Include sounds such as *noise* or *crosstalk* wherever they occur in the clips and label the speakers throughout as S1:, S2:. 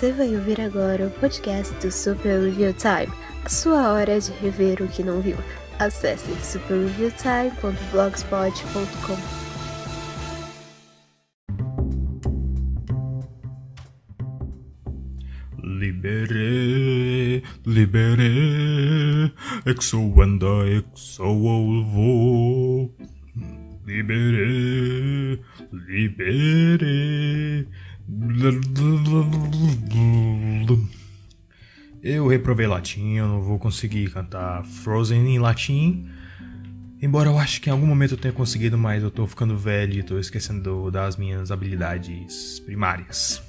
S1: Você vai ouvir agora o podcast do Super Review Time, a sua hora de rever o que não viu. Acesse superreviewtime.blogspot.com.
S2: Libere, libere, exoanda, exoolvo. Libere, libere. Eu reprovei latim, eu não vou conseguir cantar Frozen em latim. Embora eu acho que em algum momento eu tenha conseguido, mas eu tô ficando velho e tô esquecendo das minhas habilidades primárias.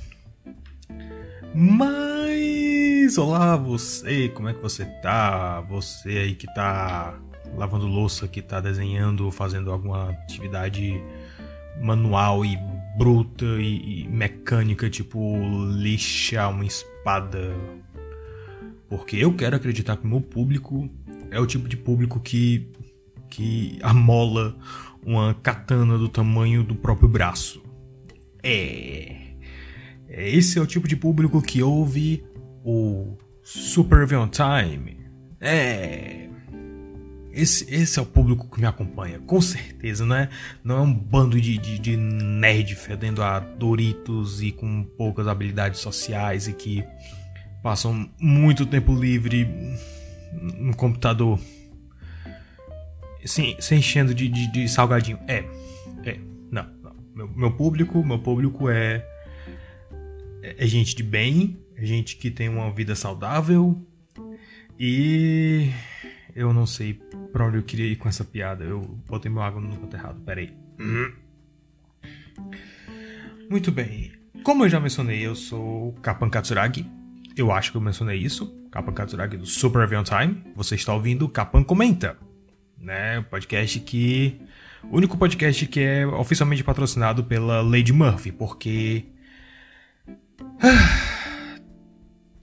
S2: Mas, olá você, como é que você tá? Você aí que tá lavando louça, que tá desenhando, fazendo alguma atividade manual e bruta e, e mecânica, tipo lixar uma espada. Porque eu quero acreditar que o meu público é o tipo de público que, que amola uma katana do tamanho do próprio braço. É. Esse é o tipo de público que ouve o Super Time. É. Esse, esse é o público que me acompanha, com certeza, não é, não é um bando de, de, de nerd fedendo a Doritos e com poucas habilidades sociais e que passam muito tempo livre no computador se, se enchendo de, de, de salgadinho. É, é, não, não. Meu, meu público, meu público é é gente de bem, é gente que tem uma vida saudável e eu não sei pra onde eu queria ir com essa piada. Eu botei meu água no canto errado, peraí. Muito bem. Como eu já mencionei, eu sou Kapan Katsuragi. Eu acho que eu mencionei isso. Kapan Katsuragi do Super Avion Time. Você está ouvindo Kapan Comenta. Né? O podcast que. O único podcast que é oficialmente patrocinado pela Lady Murphy, porque *sighs*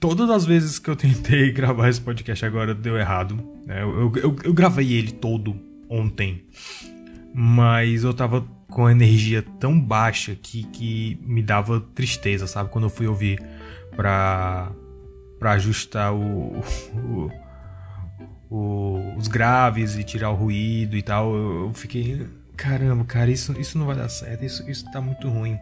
S2: Todas as vezes que eu tentei *laughs* gravar esse podcast agora deu errado. Né? Eu, eu, eu, gravei ele todo ontem, mas eu tava com a energia tão baixa que, que me dava tristeza, sabe? Quando eu fui ouvir pra, pra ajustar o, *laughs* o, o, os graves e tirar o ruído e tal, eu, fiquei. Caramba, cara, isso, isso não vai dar certo, isso, isso tá muito ruim.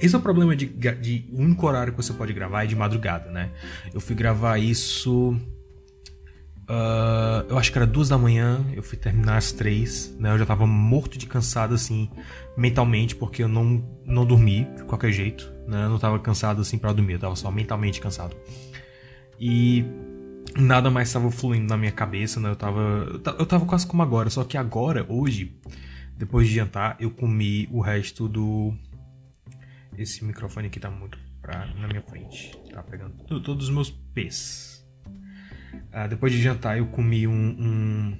S2: Esse é o problema de, de único horário que você pode gravar é de madrugada, né? Eu fui gravar isso. Uh, eu acho que era duas da manhã, eu fui terminar às três, né? Eu já tava morto de cansado, assim, mentalmente, porque eu não, não dormi de qualquer jeito, né? Eu não tava cansado, assim, para dormir, eu tava só mentalmente cansado. E nada mais estava fluindo na minha cabeça, né? Eu tava, eu tava quase como agora, só que agora, hoje, depois de jantar, eu comi o resto do esse microfone aqui tá muito pra, na minha frente. Tá pegando todos os meus pés. Ah, depois de jantar, eu comi um, um,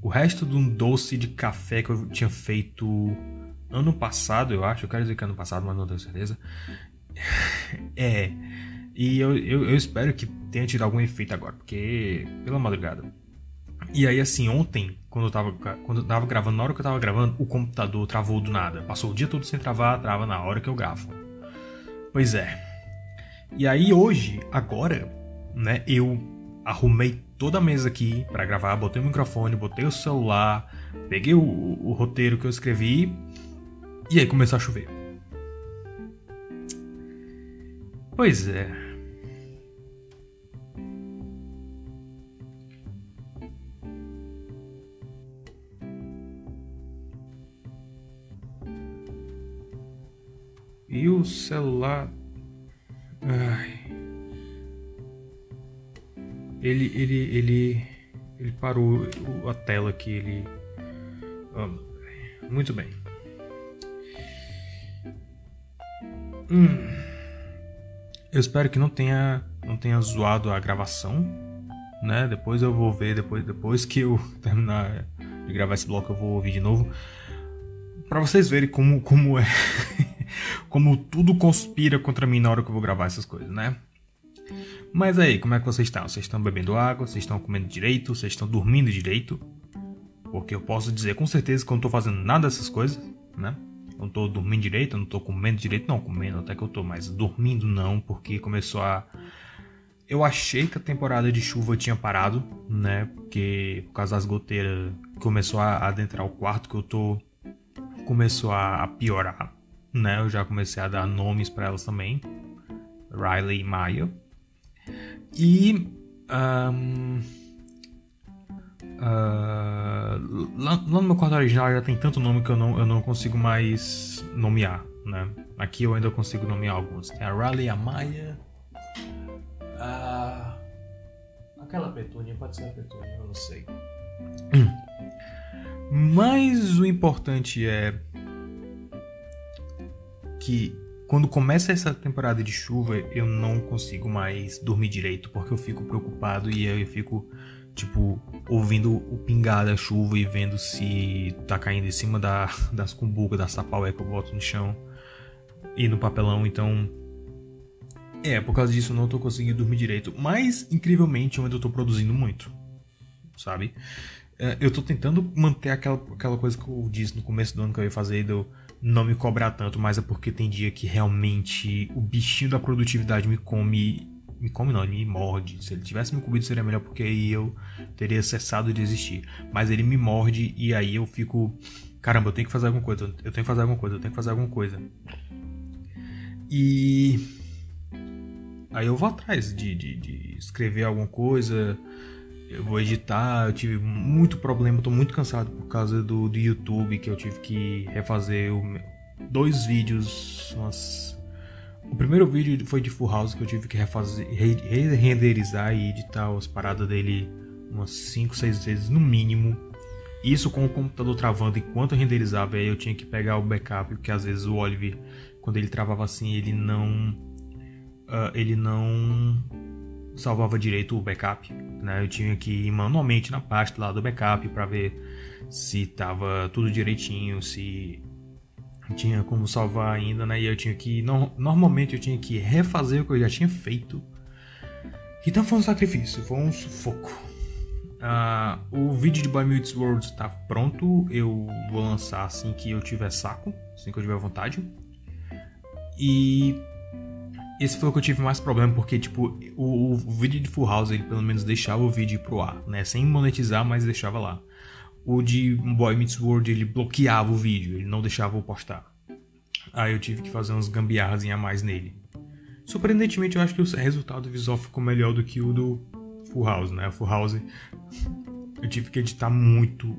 S2: O resto de um doce de café que eu tinha feito ano passado, eu acho. Eu quero dizer que ano passado, mas não tenho certeza. *laughs* é. E eu, eu, eu espero que tenha tido algum efeito agora, porque pela madrugada e aí, assim, ontem, quando eu tava, quando eu tava gravando, na hora que eu tava gravando, o computador travou do nada. Passou o dia todo sem travar, trava na hora que eu gravo. Pois é. E aí, hoje, agora, né, eu arrumei toda a mesa aqui para gravar, botei o microfone, botei o celular, peguei o, o roteiro que eu escrevi e aí começou a chover. Pois é. E o celular. Ai. Ele, ele, ele, ele parou a tela aqui. Ele. muito bem. Hum. Eu espero que não tenha, não tenha zoado a gravação, né? Depois eu vou ver, depois, depois que eu *laughs* terminar de gravar esse bloco eu vou ouvir de novo, para vocês verem como, como é *laughs* como tudo conspira contra mim na hora que eu vou gravar essas coisas, né? Mas aí, como é que vocês estão? Vocês estão bebendo água? Vocês estão comendo direito? Vocês estão dormindo direito? Porque eu posso dizer com certeza que eu não estou fazendo nada dessas coisas, né? não tô dormindo direito, não tô comendo direito, não, comendo até que eu tô, mas dormindo não, porque começou a. Eu achei que a temporada de chuva tinha parado, né? Porque por causa das goteiras começou a adentrar o quarto que eu tô. Começou a piorar, né? Eu já comecei a dar nomes para elas também. Riley e Maya. E. Um, uh, lá, lá, no meu quarto original já tem tanto nome que eu não, eu não consigo mais nomear, né? Aqui eu ainda consigo nomear alguns. Tem a Riley, a Maya. Uh, aquela petúnia, pode ser a petúnia, eu não sei. Mas o importante é que quando começa essa temporada de chuva, eu não consigo mais dormir direito, porque eu fico preocupado e eu fico, tipo, ouvindo o pingar da chuva e vendo se tá caindo em cima da, das cumbucas, da sapaué que eu boto no chão e no papelão, então. É, por causa disso eu não tô conseguindo dormir direito. Mas, incrivelmente, eu ainda tô produzindo muito, sabe? É, eu tô tentando manter aquela, aquela coisa que eu disse no começo do ano que eu ia fazer, do não me cobrar tanto, mas é porque tem dia que realmente o bichinho da produtividade me come. Me come não, ele me morde. Se ele tivesse me comido seria melhor porque aí eu teria cessado de existir. Mas ele me morde e aí eu fico. Caramba, eu tenho que fazer alguma coisa, eu tenho que fazer alguma coisa, eu tenho que fazer alguma coisa. E. Aí eu vou atrás de, de, de escrever alguma coisa, eu vou editar, eu tive muito problema, tô muito cansado por causa do, do YouTube, que eu tive que refazer o, dois vídeos. Umas... O primeiro vídeo foi de Full House que eu tive que refazer, re renderizar e editar as paradas dele umas 5, 6 vezes no mínimo. Isso com o computador travando enquanto eu renderizava, aí eu tinha que pegar o backup, porque às vezes o Oliver, quando ele travava assim, ele não. Uh, ele não salvava direito o backup, né? Eu tinha que ir manualmente na pasta lá do backup para ver se tava tudo direitinho, se tinha como salvar ainda, né? E eu tinha que no, normalmente eu tinha que refazer o que eu já tinha feito. Então foi um sacrifício, foi um sufoco. Uh, o vídeo de Boy Meets World está pronto. Eu vou lançar assim que eu tiver saco, assim que eu tiver vontade. E esse foi o que eu tive mais problema, porque, tipo, o, o, vídeo de Full House, ele pelo menos deixava o vídeo pro ar, né? Sem monetizar, mas deixava lá. O de Boy Meets World, ele bloqueava o vídeo, ele não deixava eu postar. Aí eu tive que fazer uns gambiarras a mais nele. Surpreendentemente, eu acho que o resultado visual ficou melhor do que o do Full House, né? O Full House, eu tive que editar muito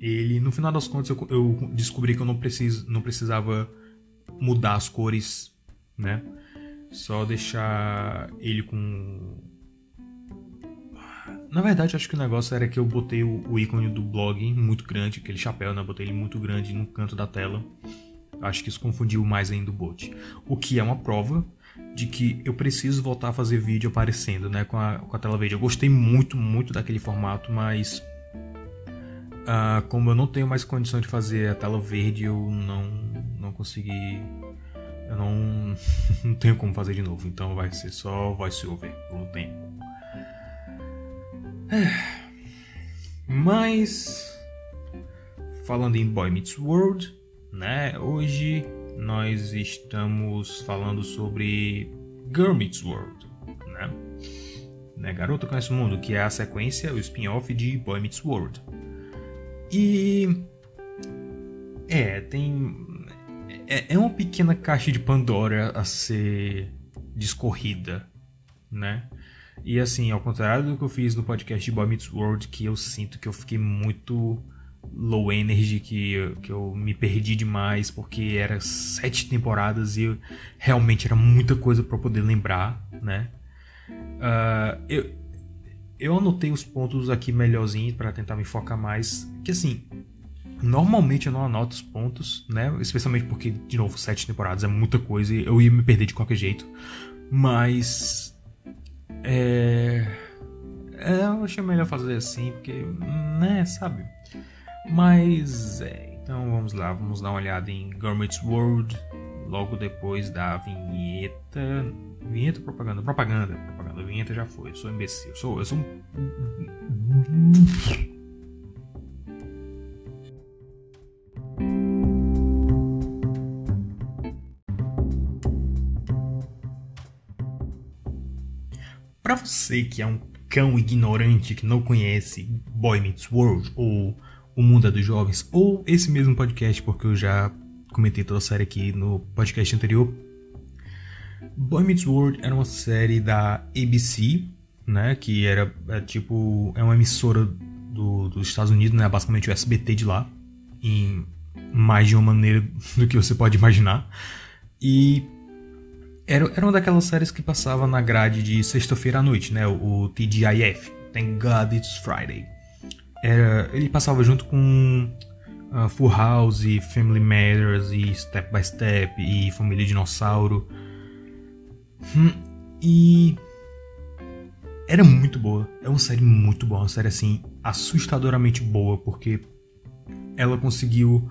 S2: ele. No final das contas, eu, eu descobri que eu não, preciso, não precisava mudar as cores, né? Só deixar ele com. Na verdade, acho que o negócio era que eu botei o, o ícone do blog muito grande, aquele chapéu, né? Botei ele muito grande no canto da tela. Acho que isso confundiu mais ainda o bot. O que é uma prova de que eu preciso voltar a fazer vídeo aparecendo, né? Com a, com a tela verde. Eu gostei muito, muito daquele formato, mas. Uh, como eu não tenho mais condição de fazer a tela verde, eu não, não consegui eu não, *laughs* não tenho como fazer de novo, então vai ser só voice over por um tempo. É. Mas falando em Boy Meets World, né? Hoje nós estamos falando sobre Girl Meets World, né? né? Garota Conhece o Mundo, que é a sequência, o spin-off de Boy Meets World. E é, tem é, é uma pequena caixa de Pandora a ser discorrida, né? E assim, ao contrário do que eu fiz no podcast de Boy Meets World, que eu sinto que eu fiquei muito low energy, que eu, que eu me perdi demais, porque era sete temporadas e realmente era muita coisa para poder lembrar, né? Uh, eu, eu anotei os pontos aqui melhorzinhos para tentar me focar mais, que assim, Normalmente eu não anoto os pontos, né? Especialmente porque, de novo, sete temporadas é muita coisa e eu ia me perder de qualquer jeito. Mas. É. é eu achei melhor fazer assim, porque. né, sabe? Mas. É, então vamos lá, vamos dar uma olhada em Gourmet's World. Logo depois da vinheta. Vinheta propaganda? Propaganda, propaganda. Vinheta já foi. Eu sou imbecil. Eu sou. Eu sou um. Para você que é um cão ignorante que não conhece Boy Meets World ou O Mundo é dos Jovens ou esse mesmo podcast, porque eu já comentei toda a série aqui no podcast anterior. Boy Meets World era uma série da ABC, né, que era é, tipo é uma emissora do, dos Estados Unidos, né, basicamente o SBT de lá, em mais de uma maneira *laughs* do que você pode imaginar. E era, era uma daquelas séries que passava na grade de sexta-feira à noite, né? O, o TGIF. Thank God It's Friday. Era, ele passava junto com uh, Full House, Family Matters e Step by Step e Família Dinossauro. Hum, e era muito boa. É uma série muito boa, uma série assim assustadoramente boa porque ela conseguiu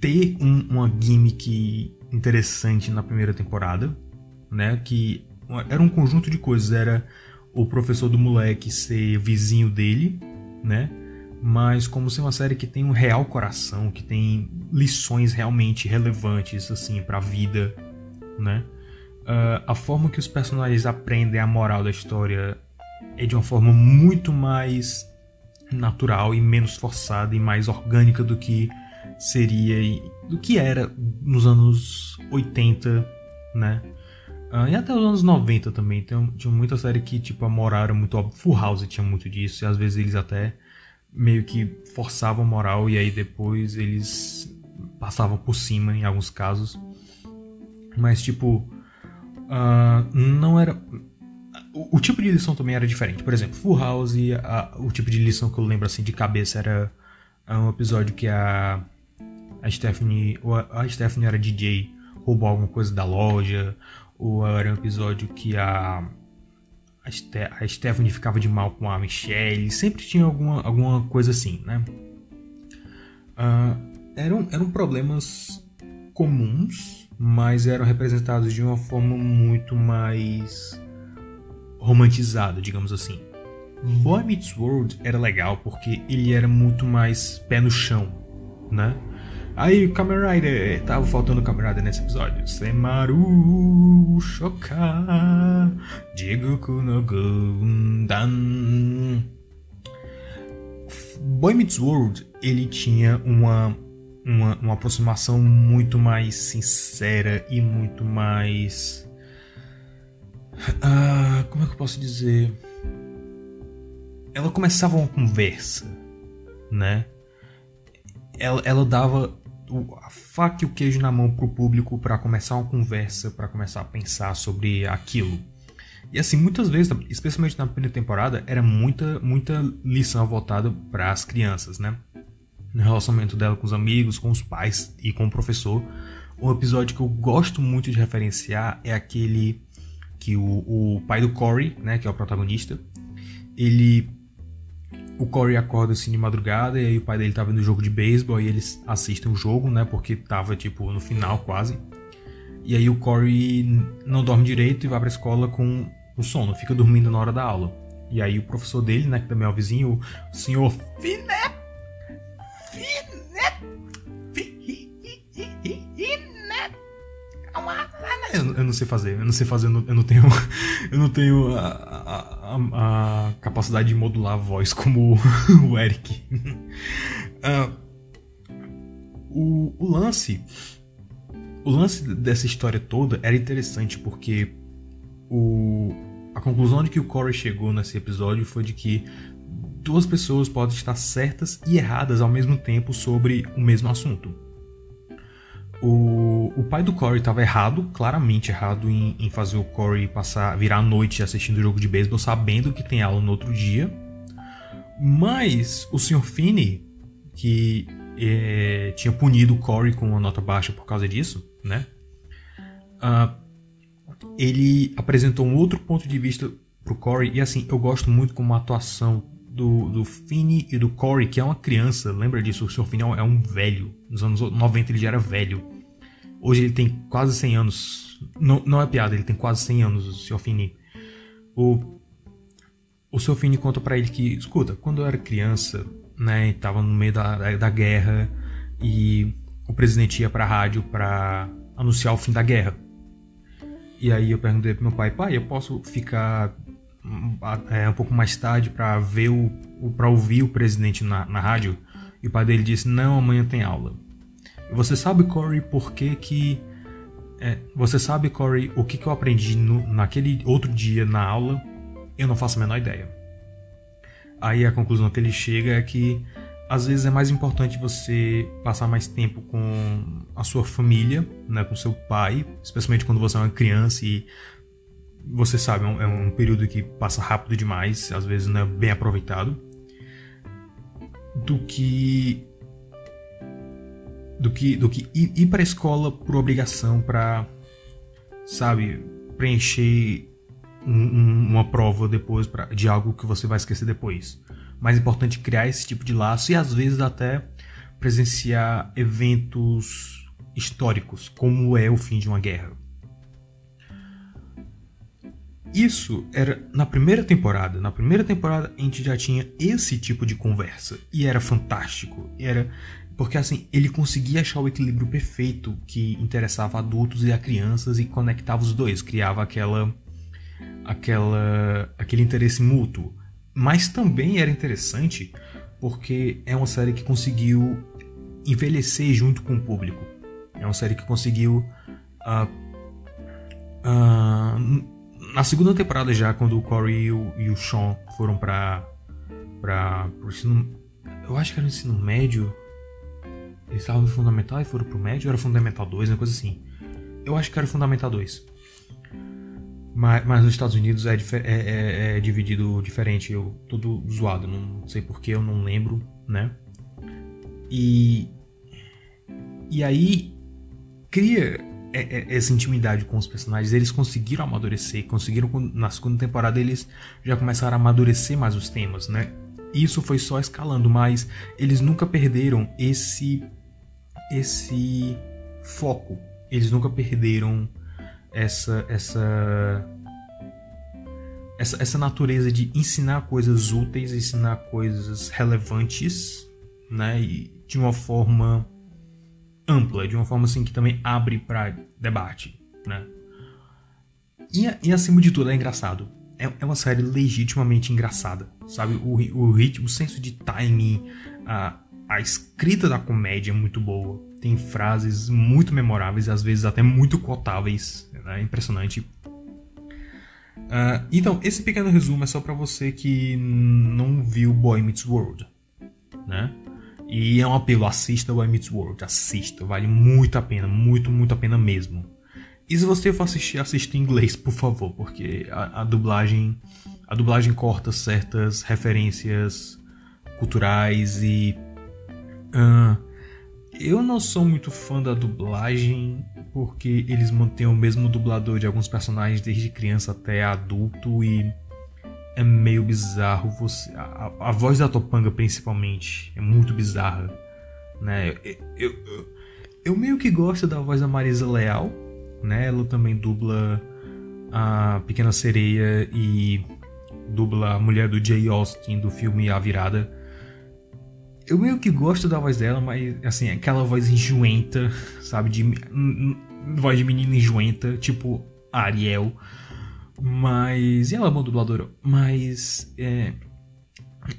S2: ter um, uma gimmick interessante na primeira temporada, né? Que era um conjunto de coisas. Era o professor do moleque ser vizinho dele, né? Mas como ser uma série que tem um real coração, que tem lições realmente relevantes assim para a vida, né? Uh, a forma que os personagens aprendem a moral da história é de uma forma muito mais natural e menos forçada e mais orgânica do que seria do que era nos anos 80, né? Uh, e até os anos 90 também. Tem, tinha muita série que, tipo, a moral era muito óbvia. Full House tinha muito disso. E às vezes eles até meio que forçavam a moral. E aí depois eles passavam por cima em alguns casos. Mas, tipo, uh, não era. O, o, tipo de lição também era diferente. Por exemplo, Full House, a, o tipo de lição que eu lembro assim de cabeça era um episódio que a a Stephanie, a Stephanie era DJ, roubou alguma coisa da loja, ou era um episódio que a a, Ste a Stephanie ficava de mal com a Michelle, sempre tinha alguma, alguma coisa assim, né? Uh, eram, eram problemas comuns, mas eram representados de uma forma muito mais romantizada, digamos assim. Boy Meets World era legal porque ele era muito mais pé no chão, né? Aí, Kamen Rider. Tava faltando Kamen Rider nesse episódio. Semaru Shoka Jigoku no Gundam. Boy Meets World, ele tinha uma, uma, uma aproximação muito mais sincera e muito mais. Uh, como é que eu posso dizer? Ela começava uma conversa, né? Ela, ela dava a faca e o queijo na mão para o público para começar uma conversa, para começar a pensar sobre aquilo. E assim, muitas vezes, especialmente na primeira temporada, era muita, muita lição voltada para as crianças, né? No relacionamento dela com os amigos, com os pais e com o professor. Um episódio que eu gosto muito de referenciar é aquele que o, o pai do Corey, né, que é o protagonista, ele o Corey acorda assim de madrugada e aí o pai dele tá vendo o jogo de beisebol e eles assistem o jogo, né? Porque tava tipo no final quase. E aí o Corey não dorme direito e vai pra escola com o sono, fica dormindo na hora da aula. E aí o professor dele, né, que também é o vizinho, o senhor Finet, eu, eu não sei fazer, eu não sei fazer, eu não, eu não tenho, *laughs* eu não tenho a, a, a, capacidade de modular a voz como o *laughs* Eric. Uh, *laughs* o, o lance, o lance dessa história toda era interessante porque o, a conclusão de que o Corey chegou nesse episódio foi de que duas pessoas podem estar certas e erradas ao mesmo tempo sobre o mesmo assunto. O, o pai do Corey estava errado, claramente errado, em, em, fazer o Corey passar, virar a noite assistindo o jogo de beisebol, sabendo que tem aula no outro dia. Mas o Sr. Finney, que é, tinha punido o Corey com uma nota baixa por causa disso, né? Uh, ele apresentou um outro ponto de vista pro Corey, e assim, eu gosto muito como a atuação do, do Finney e do Corey, que é uma criança, lembra disso? O Sr. Finney é um velho. Nos anos 90 ele já era velho. Hoje ele tem quase 100 anos. Não, não é piada, ele tem quase 100 anos, o Sr. Finney. O, o Sr. Finney conta para ele que, escuta, quando eu era criança, né, tava no meio da, da, da guerra e o presidente ia pra rádio pra anunciar o fim da guerra. E aí eu perguntei pro meu pai, pai, eu posso ficar é, um pouco mais tarde para ver o, o para ouvir o presidente na, na rádio e o pai dele disse não amanhã tem aula. Você sabe Corey por que que é, você sabe Corey o que que eu aprendi no, naquele outro dia na aula? Eu não faço a menor ideia. Aí a conclusão que ele chega é que às vezes é mais importante você passar mais tempo com a sua família, né, com seu pai, especialmente quando você é uma criança e você sabe, é um, é um período que passa rápido demais, às vezes não é bem aproveitado, do que do que do que ir, ir para a escola por obrigação para sabe preencher um, um, uma prova depois pra, de algo que você vai esquecer depois mais importante criar esse tipo de laço e às vezes até presenciar eventos históricos, como é o fim de uma guerra. Isso era na primeira temporada. Na primeira temporada a gente já tinha esse tipo de conversa e era fantástico. Era porque assim, ele conseguia achar o equilíbrio perfeito que interessava adultos e a crianças e conectava os dois, criava aquela aquela aquele interesse mútuo. Mas também era interessante porque é uma série que conseguiu envelhecer junto com o público. É uma série que conseguiu. Uh, uh, na segunda temporada, já, quando o Corey e o, e o Sean foram pro ensino, eu acho que era o ensino médio. Eles estavam no Fundamental e foram pro médio, era Fundamental 2, uma coisa assim. Eu acho que era Fundamental 2. Mas, mas nos Estados Unidos é, é, é, é, dividido diferente. Eu todo zoado, não sei porquê, eu não lembro, né? E. E aí cria é, é, essa intimidade com os personagens. Eles conseguiram amadurecer, conseguiram na segunda temporada eles já começaram a amadurecer mais os temas, né? Isso foi só escalando, mas eles nunca perderam esse esse foco. Eles nunca perderam essa essa essa, essa natureza de ensinar coisas úteis, ensinar coisas relevantes, né, e de uma forma ampla, de uma forma assim que também abre para debate, né? E, e, acima de tudo é engraçado. É, é uma série legitimamente engraçada, sabe? O, o ritmo, o senso de timing, a, a escrita da comédia é muito boa. Tem frases muito memoráveis, às vezes até muito cotáveis. É impressionante. Uh, então, esse pequeno resumo é só para você que não viu Boy Meets World, né? E é um apelo, assista Boy Meets World, assista, vale muito a pena, muito, muito a pena mesmo. E se você for assistir, assista em inglês, por favor, porque a, a dublagem a dublagem corta certas referências culturais e uh, eu não sou muito fã da dublagem porque eles mantêm o mesmo dublador de alguns personagens desde criança até adulto e é meio bizarro você a, a voz da Topanga principalmente é muito bizarra, né? Eu, eu, eu, eu, meio que gosto da voz da Marisa Leal, né? Ela também dubla a Pequena Sereia e dubla a mulher do Jay Austen do filme A Virada eu meio que gosto da voz dela, mas assim, aquela voz enjoenta, *laughs* sabe? De voz de menina enjoenta, tipo Ariel. Mas. E ela é uma dubladora. Mas. É,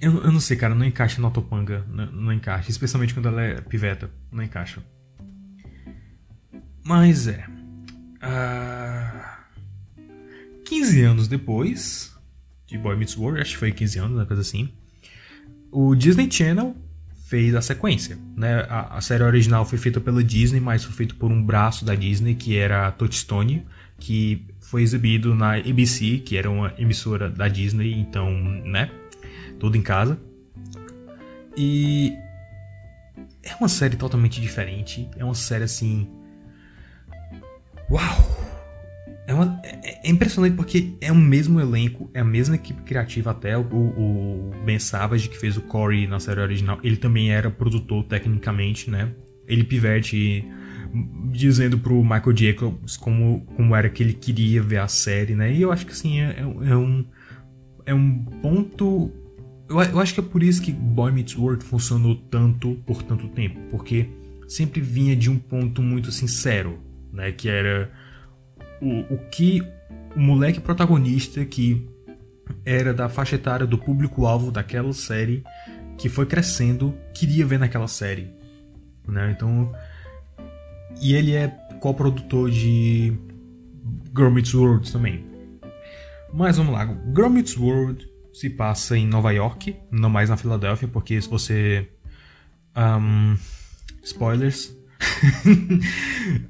S2: eu, eu não sei, cara, não encaixa na Topanga. Não, não encaixa. Especialmente quando ela é piveta. Não encaixa. Mas é. Uh, ah, 15 anos depois de Boy Meets World, acho que foi 15 anos, uma coisa assim. O Disney Channel fez a sequência. Né? A, a, série original foi feita pela Disney, mas foi feita por um braço da Disney, que era a Touchstone, que foi exibido na ABC, que era uma emissora da Disney, então, né? Tudo em casa. E é uma série totalmente diferente. É uma série assim. Uau! É, uma, é, é, impressionante porque é o mesmo elenco, é a mesma equipe criativa até o, o, Ben Savage que fez o Corey na série original. Ele também era produtor tecnicamente, né? Ele pivete dizendo pro Michael Jacobs como, como era que ele queria ver a série, né? E eu acho que assim é, é, é um é um ponto eu, eu acho que é por isso que Boy Meets World funcionou tanto por tanto tempo, porque sempre vinha de um ponto muito sincero, né? Que era o, o que o moleque protagonista que era da faixa etária do público-alvo daquela série que foi crescendo, queria ver naquela série. Né? Então. E ele é co-produtor de Girl Meets World também. Mas vamos lá. Girl Meets World se passa em Nova York, não mais na Filadélfia, porque se você. Um, spoilers.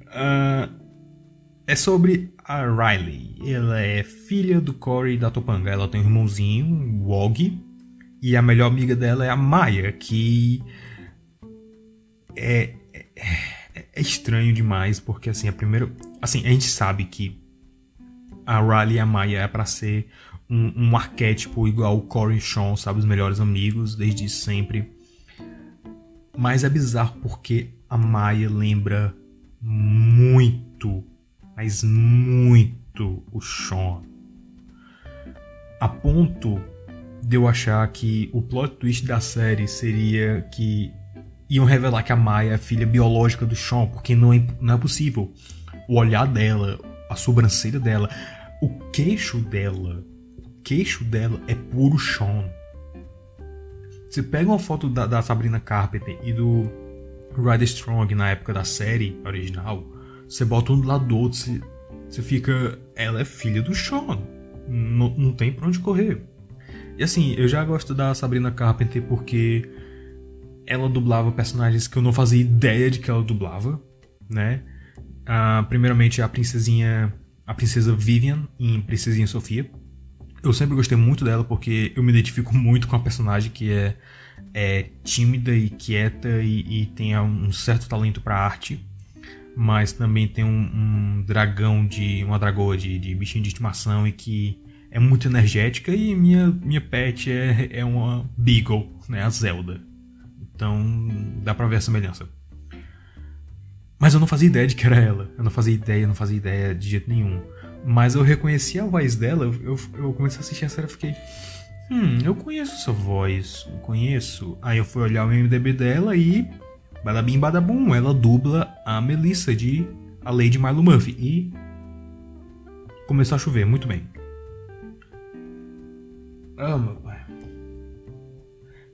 S2: Uh, *laughs* é sobre a Riley. Ela é filha do Corey da Topanga. Ela tem um irmãozinho, o Og. E a melhor amiga dela é a Maya, que é, é, é estranho demais, porque assim, a primeira. Assim, a gente sabe que a Riley e a Maya é para ser um, um, arquétipo igual o Corey e Sean, sabe? Os melhores amigos, desde sempre. Mas é bizarro porque a Maya lembra muito mas muito o Sean. A ponto de eu achar que o plot twist da série seria que iam revelar que a Maya é filha biológica do Sean, porque não é, não é possível. O olhar dela, a sobrancelha dela, o queixo dela, o queixo dela é puro Sean. Você pega uma foto da, da Sabrina Carpenter e do Ryder Strong na época da série original, você bota um do lado do outro, você, você fica. Ela é filha do Sean. Não, não tem pra onde correr. E assim, eu já gosto da Sabrina Carpenter porque ela dublava personagens que eu não fazia ideia de que ela dublava, né? Ah, primeiramente a princesinha, a princesa Vivian em Princesinha Sofia. Eu sempre gostei muito dela porque eu me identifico muito com a personagem que é, é tímida e quieta e, e tem um certo talento para arte mas também tem um, um dragão de. uma dragoa de, de, bichinho de estimação e que é muito energética e minha, minha pet é, é uma Beagle, né? A Zelda. Então dá pra ver a semelhança. Mas eu não fazia ideia de que era ela. Eu não fazia ideia, não fazia ideia de jeito nenhum. Mas eu reconheci a voz dela, eu, eu comecei a assistir a série e fiquei. Hum, eu conheço essa voz, eu conheço. Aí eu fui olhar o MDB dela e Badabim Badabum, ela dubla a Melissa de A Lady Milo Murphy. E começou a chover, muito bem. Ah, meu pai.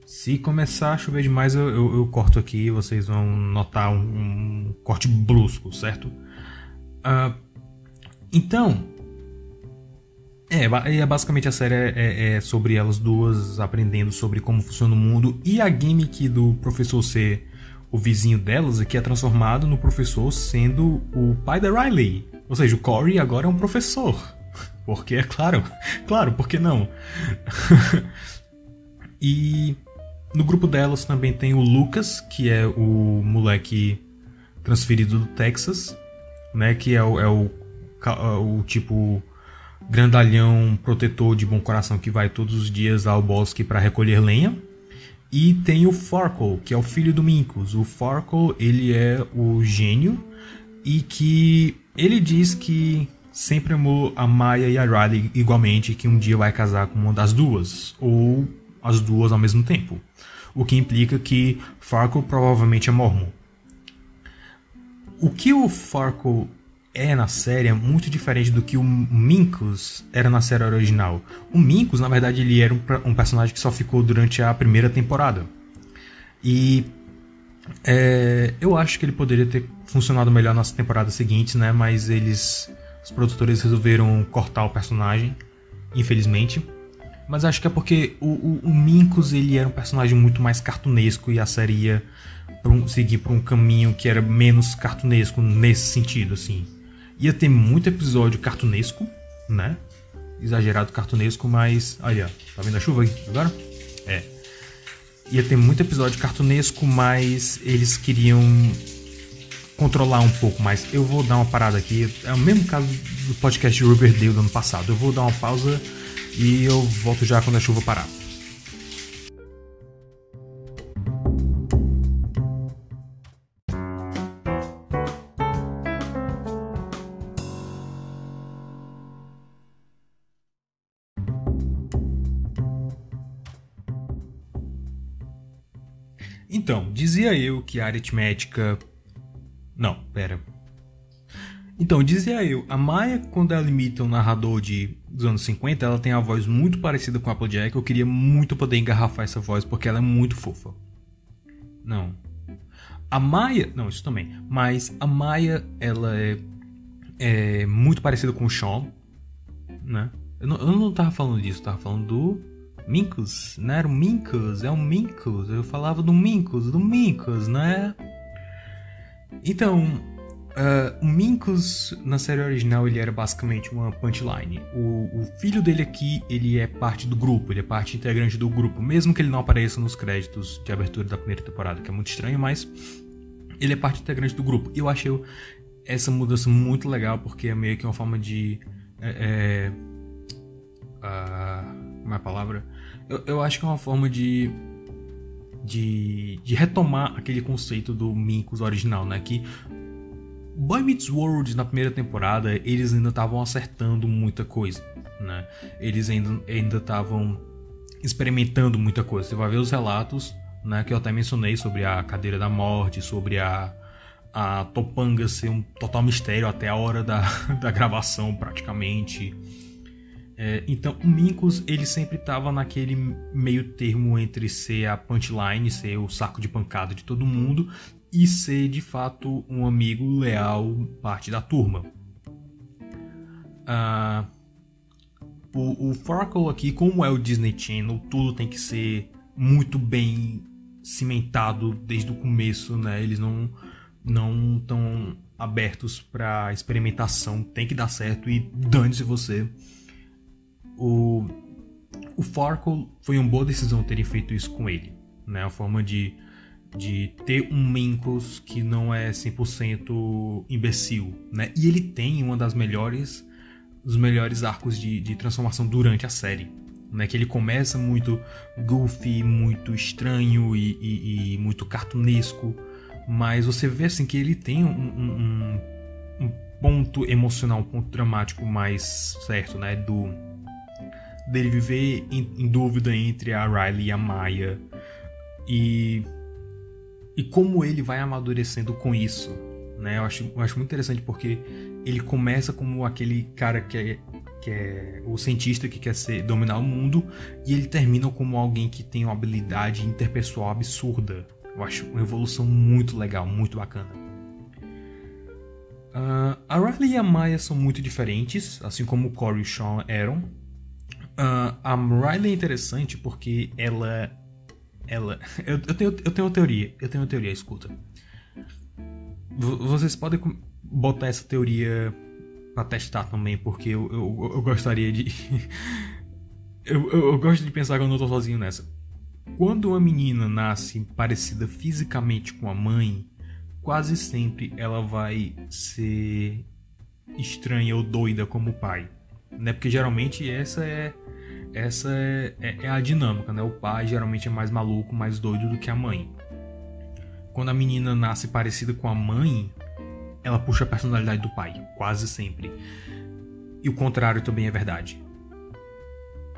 S2: Se começar a chover demais, eu, eu, eu corto aqui vocês vão notar um, um corte brusco, certo? Uh, então, é, é, basicamente a série é, é, é, sobre elas duas aprendendo sobre como funciona o mundo e a gimmick do professor ser o vizinho delas é que é transformado no professor sendo o pai da Riley. Ou seja, o Corey agora é um professor. *laughs* Porque, é claro, *laughs* claro, por que não? *laughs* e no grupo delas também tem o Lucas, que é o moleque transferido do Texas, né? Que é o, é o, o tipo grandalhão protetor de bom coração que vai todos os dias ao bosque para recolher lenha. E tem o Farkle, que é o filho do Minkus. O Farkle, ele é o gênio e que ele diz que sempre amou a Maya e a Riley igualmente, que um dia vai casar com uma das duas, ou as duas ao mesmo tempo. O que implica que Farkle provavelmente é mormon. O que o Farkle é na série é muito diferente do que o Minkus era na série original. O Minkus, na verdade, ele era um, um personagem que só ficou durante a primeira temporada. E é, eu acho que ele poderia ter funcionado melhor nas temporadas seguintes, né? Mas eles, os produtores resolveram cortar o personagem, infelizmente. Mas acho que é porque o, o, o Minkus ele era um personagem muito mais cartunesco e a série ia um, seguir por um caminho que era menos cartunesco nesse sentido, assim ia ter muito episódio cartunesco, né? Exagerado cartunesco, mas. Olha, tá vendo a chuva aí agora? É. Ia ter muito episódio cartunesco, mas eles queriam controlar um pouco mais. Eu vou dar uma parada aqui. É o mesmo caso do podcast Riverdale do ano passado. Eu vou dar uma pausa e eu volto já quando a chuva parar. Dizia eu que a aritmética. Não, pera. Então, dizia eu, a Maya, quando ela imita um narrador de, dos anos 50, ela tem a voz muito parecida com a Applejack. Eu queria muito poder engarrafar essa voz, porque ela é muito fofa. Não. A Maya. Não, isso também. Mas a Maya, ela é, é muito parecida com o Sean. Né? Eu não, eu não tava falando disso, eu tava falando do Minkus. Não era o Minkus, é o Minkus. Eu falava do Minkus, do Minkus, né? Então, Uh, o Minkus, na série original, ele era basicamente uma punchline. O, o, filho dele aqui, ele é parte do grupo, ele é parte integrante do grupo, mesmo que ele não apareça nos créditos de abertura da primeira temporada, que é muito estranho, mas ele é parte integrante do grupo. Eu achei essa mudança muito legal, porque é meio que uma forma de. É, é, uh, como é a palavra? Eu, eu acho que é uma forma de de, de, retomar aquele conceito do Minkus original, né? Que Boy Meets World na primeira temporada, eles ainda estavam acertando muita coisa, né? Eles ainda ainda estavam experimentando muita coisa. Você vai ver os relatos, né, que eu até mencionei sobre a cadeira da morte, sobre a a Topanga ser um total mistério até a hora da, *laughs* da gravação, praticamente. É, então, o Minkus ele sempre estava naquele meio termo entre ser a punchline, ser o saco de pancada de todo mundo, e ser de fato um amigo leal, parte da turma. Uh, o, o Farkle aqui, como é o Disney Channel, tudo tem que ser muito bem cimentado desde o começo, né? Eles não não estão abertos para experimentação, tem que dar certo e dane-se você. O o Farkle foi uma boa decisão terem feito isso com ele, né? A forma de de ter um Minkus que não é 100% imbecil, né? E ele tem uma das melhores dos melhores arcos de, de transformação durante a série, né? Que ele começa muito goofy, muito estranho e, e, e muito cartunesco, mas você vê assim que ele tem um, um, um ponto emocional, um ponto dramático mais certo, né? Do dele viver em, em dúvida entre a Riley e a Maya e e como ele vai amadurecendo com isso. Né? Eu, acho, eu acho muito interessante porque ele começa como aquele cara que é, que é o cientista que quer ser, dominar o mundo e ele termina como alguém que tem uma habilidade interpessoal absurda. Eu acho uma evolução muito legal, muito bacana. Uh, a Riley e a Maya são muito diferentes, assim como o Corey e o Sean eram. Uh, a Riley é interessante porque ela ela. *laughs* Eu, eu, tenho, eu tenho uma teoria. Eu tenho uma teoria, escuta. V vocês podem botar essa teoria pra testar também, porque eu, eu, eu gostaria de. *laughs* eu, eu, eu, gosto de pensar que eu não tô sozinho nessa. Quando uma menina nasce parecida fisicamente com a mãe, quase sempre ela vai ser estranha ou doida como o pai. Né? Porque geralmente essa é essa é, é, é, a dinâmica, né? O pai geralmente é mais maluco, mais doido do que a mãe. Quando a menina nasce parecida com a mãe, ela puxa a personalidade do pai, quase sempre. E o contrário também é verdade.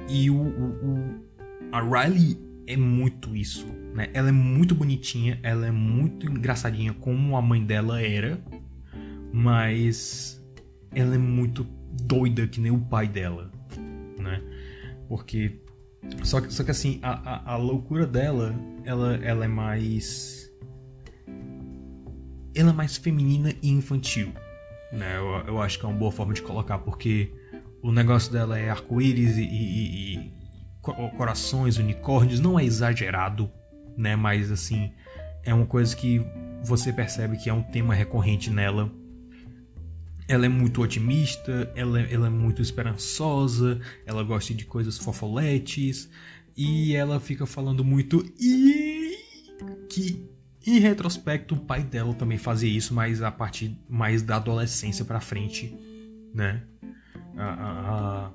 S2: E o, o, o a Riley é muito isso, né? Ela é muito bonitinha, ela é muito engraçadinha como a mãe dela era, mas ela é muito doida que nem o pai dela? Porque. Só que, só que assim, a, a, a loucura dela, ela, ela é mais. Ela é mais feminina e infantil. Né? Eu, eu acho que é uma boa forma de colocar, porque o negócio dela é arco-íris e, e, e, corações, unicórnios, não é exagerado, né? Mas assim, é uma coisa que você percebe que é um tema recorrente nela ela é muito otimista, ela, ela é muito esperançosa, ela gosta de coisas fofoletes e ela fica falando muito e que em retrospecto o pai dela também fazia isso, mas a partir mais da adolescência para frente, né? A, a,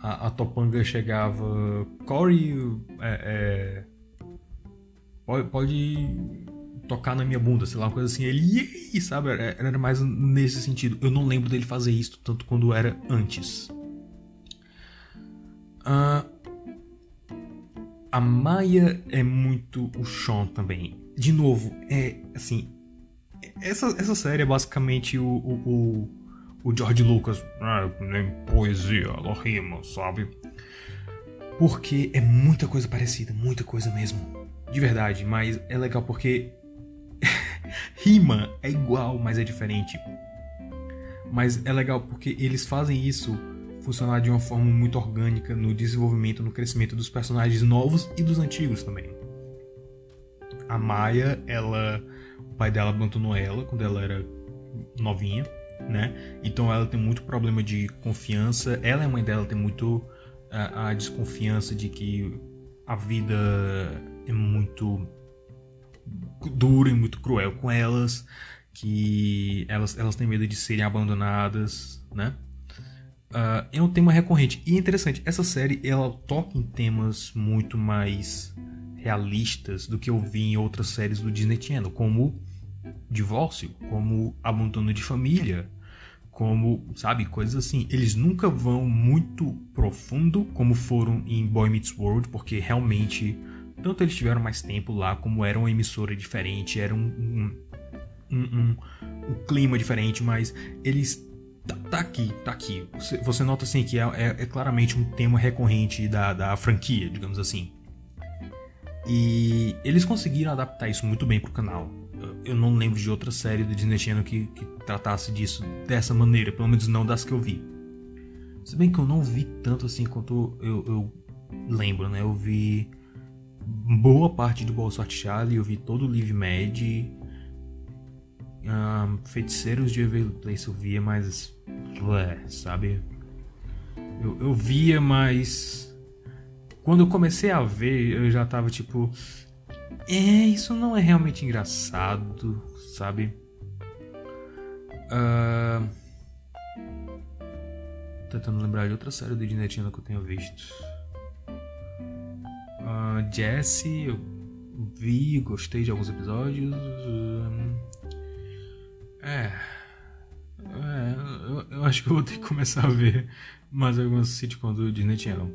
S2: a, a, Topanga chegava, Corey, é, é, pode, pode tocar na minha bunda, sei lá, uma coisa assim. Ele, sabe? Era mais nesse sentido. Eu não lembro dele fazer isso tanto quando era antes. Uh, a Maia é muito o Sean também. De novo, é assim. essa, essa série é basicamente o, o, o, o George Lucas. Ah, nem poesia, ela rima, sabe? Porque é muita coisa parecida, muita coisa mesmo. De verdade, mas é legal porque rima é igual, mas é diferente. Mas é legal porque eles fazem isso funcionar de uma forma muito orgânica no desenvolvimento, no crescimento dos personagens novos e dos antigos também. A Maia, ela, o pai dela abandonou ela quando ela era novinha, né? Então ela tem muito problema de confiança. Ela e a mãe dela tem muito a, a desconfiança de que a vida é muito dura e muito cruel com elas, que elas, elas têm medo de serem abandonadas, né? Uh, é um tema recorrente e interessante. Essa série ela toca em temas muito mais realistas do que eu vi em outras séries do Disney Channel, como divórcio, como abandono de família, como, sabe, coisas assim. Eles nunca vão muito profundo como foram em Boy Meets World, porque realmente tanto eles tiveram mais tempo lá, como era uma emissora diferente, era um, um, um, um clima diferente, mas eles Tá, tá, aqui, tá aqui. Você, você nota assim que é, é, é, claramente um tema recorrente da, da franquia, digamos assim. E eles conseguiram adaptar isso muito bem pro canal. Eu não lembro de outra série do Disney Channel que, que tratasse disso dessa maneira, pelo menos não das que eu vi. Se bem que eu não vi tanto assim quanto eu, eu lembro, né? Eu vi boa parte do Bolsort Charlie, eu vi todo o Live Mad, um, Feiticeiros de Everly Place eu via, mas. Sabe? Eu, eu via, mas. Quando eu comecei a ver, eu já tava tipo. É, isso não é realmente engraçado, sabe? Uh... Tentando lembrar de outra série do Disney que eu tenho visto. Uh, Jesse, eu vi, gostei de alguns episódios. Uh... É. É, eu, eu, acho que eu vou ter que começar a ver mais algumas sitcoms do Disney Channel.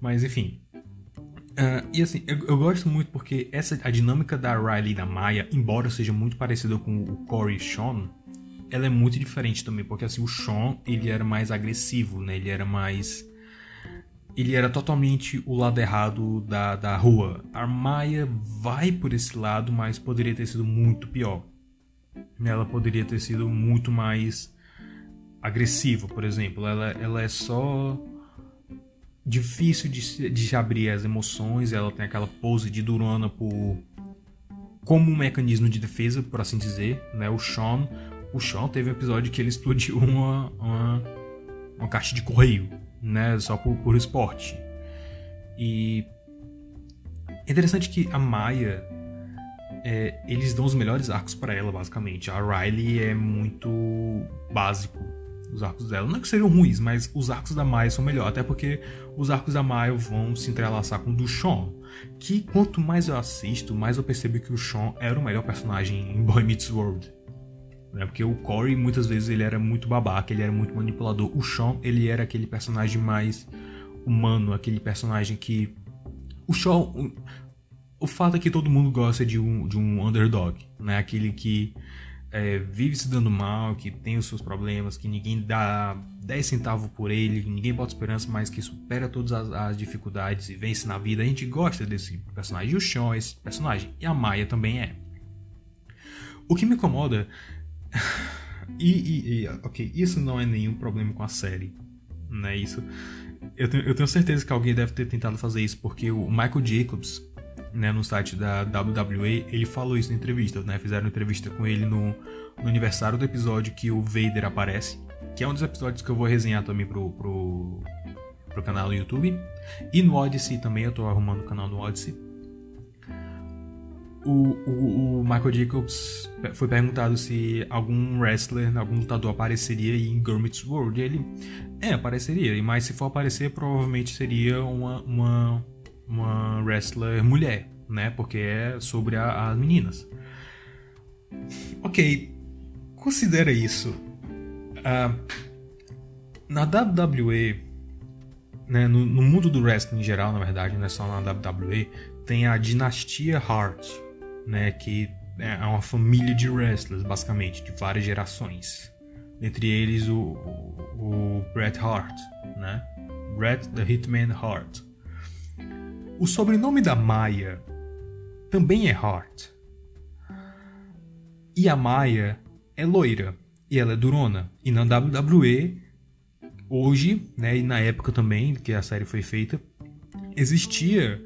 S2: Mas enfim. Uh, e assim, eu, eu, gosto muito porque essa, a dinâmica da Riley e da Maya, embora seja muito parecida com o Corey e Sean, ela é muito diferente também, porque assim, o Sean, ele era mais agressivo, né? Ele era mais... Ele era totalmente o lado errado da, da rua. A Maya vai por esse lado, mas poderia ter sido muito pior ela poderia ter sido muito mais agressiva, por exemplo. Ela, ela é só difícil de, de abrir as emoções, ela tem aquela pose de durona por como um mecanismo de defesa, por assim dizer, né? O Sean, o Sean teve um episódio que ele explodiu uma, uma, uma caixa de correio, né? Só por, por esporte. E é interessante que a Maia é, eles dão os melhores arcos para ela, basicamente. A Riley é muito básico os arcos dela. Não é que seriam ruins, mas os arcos da Maya são melhores. Até porque os arcos da Maya vão se entrelaçar com o do Sean. Que quanto mais eu assisto, mais eu percebo que o Sean era o melhor personagem em Boy Meets World. Né? Porque o Corey, muitas vezes, ele era muito babaca, ele era muito manipulador. O Sean, ele era aquele personagem mais humano, aquele personagem que... O Sean o fato é que todo mundo gosta de um, de um underdog, né? Aquele que é, vive se dando mal, que tem os seus problemas, que ninguém dá 10 centavos por ele, que ninguém bota esperança, mas que supera todas as, as, dificuldades e vence na vida. A gente gosta desse personagem. E o Sean é esse personagem. E a Maia também é. O que me incomoda. E, e, e, ok, isso não é nenhum problema com a série. Não é isso. Eu tenho, eu tenho certeza que alguém deve ter tentado fazer isso, porque o Michael Jacobs né, no site da WWE, ele falou isso na entrevista, né? Fizeram entrevista com ele no, no aniversário do episódio que o Vader aparece, que é um dos episódios que eu vou resenhar também pro, pro, pro canal do YouTube. E no Odyssey também, eu tô arrumando o canal no Odyssey. O, o, o, Michael Jacobs foi perguntado se algum wrestler, algum lutador apareceria em Gurmit's World. E ele, é, apareceria, mas se for aparecer, provavelmente seria uma, uma uma wrestler mulher, né? Porque é sobre a, as meninas. Ok, considera isso. Uh, na WWE, né, no, no, mundo do wrestling em geral, na verdade, não é só na WWE, tem a dinastia Hart, né? Que é, é uma família de wrestlers, basicamente, de várias gerações. Entre eles o, o, o Bret Hart, né? Bret the Hitman Hart. O sobrenome da Maia também é Hart. E a Maia é loira e ela é durona. E na WWE, hoje, né, e na época também que a série foi feita, existia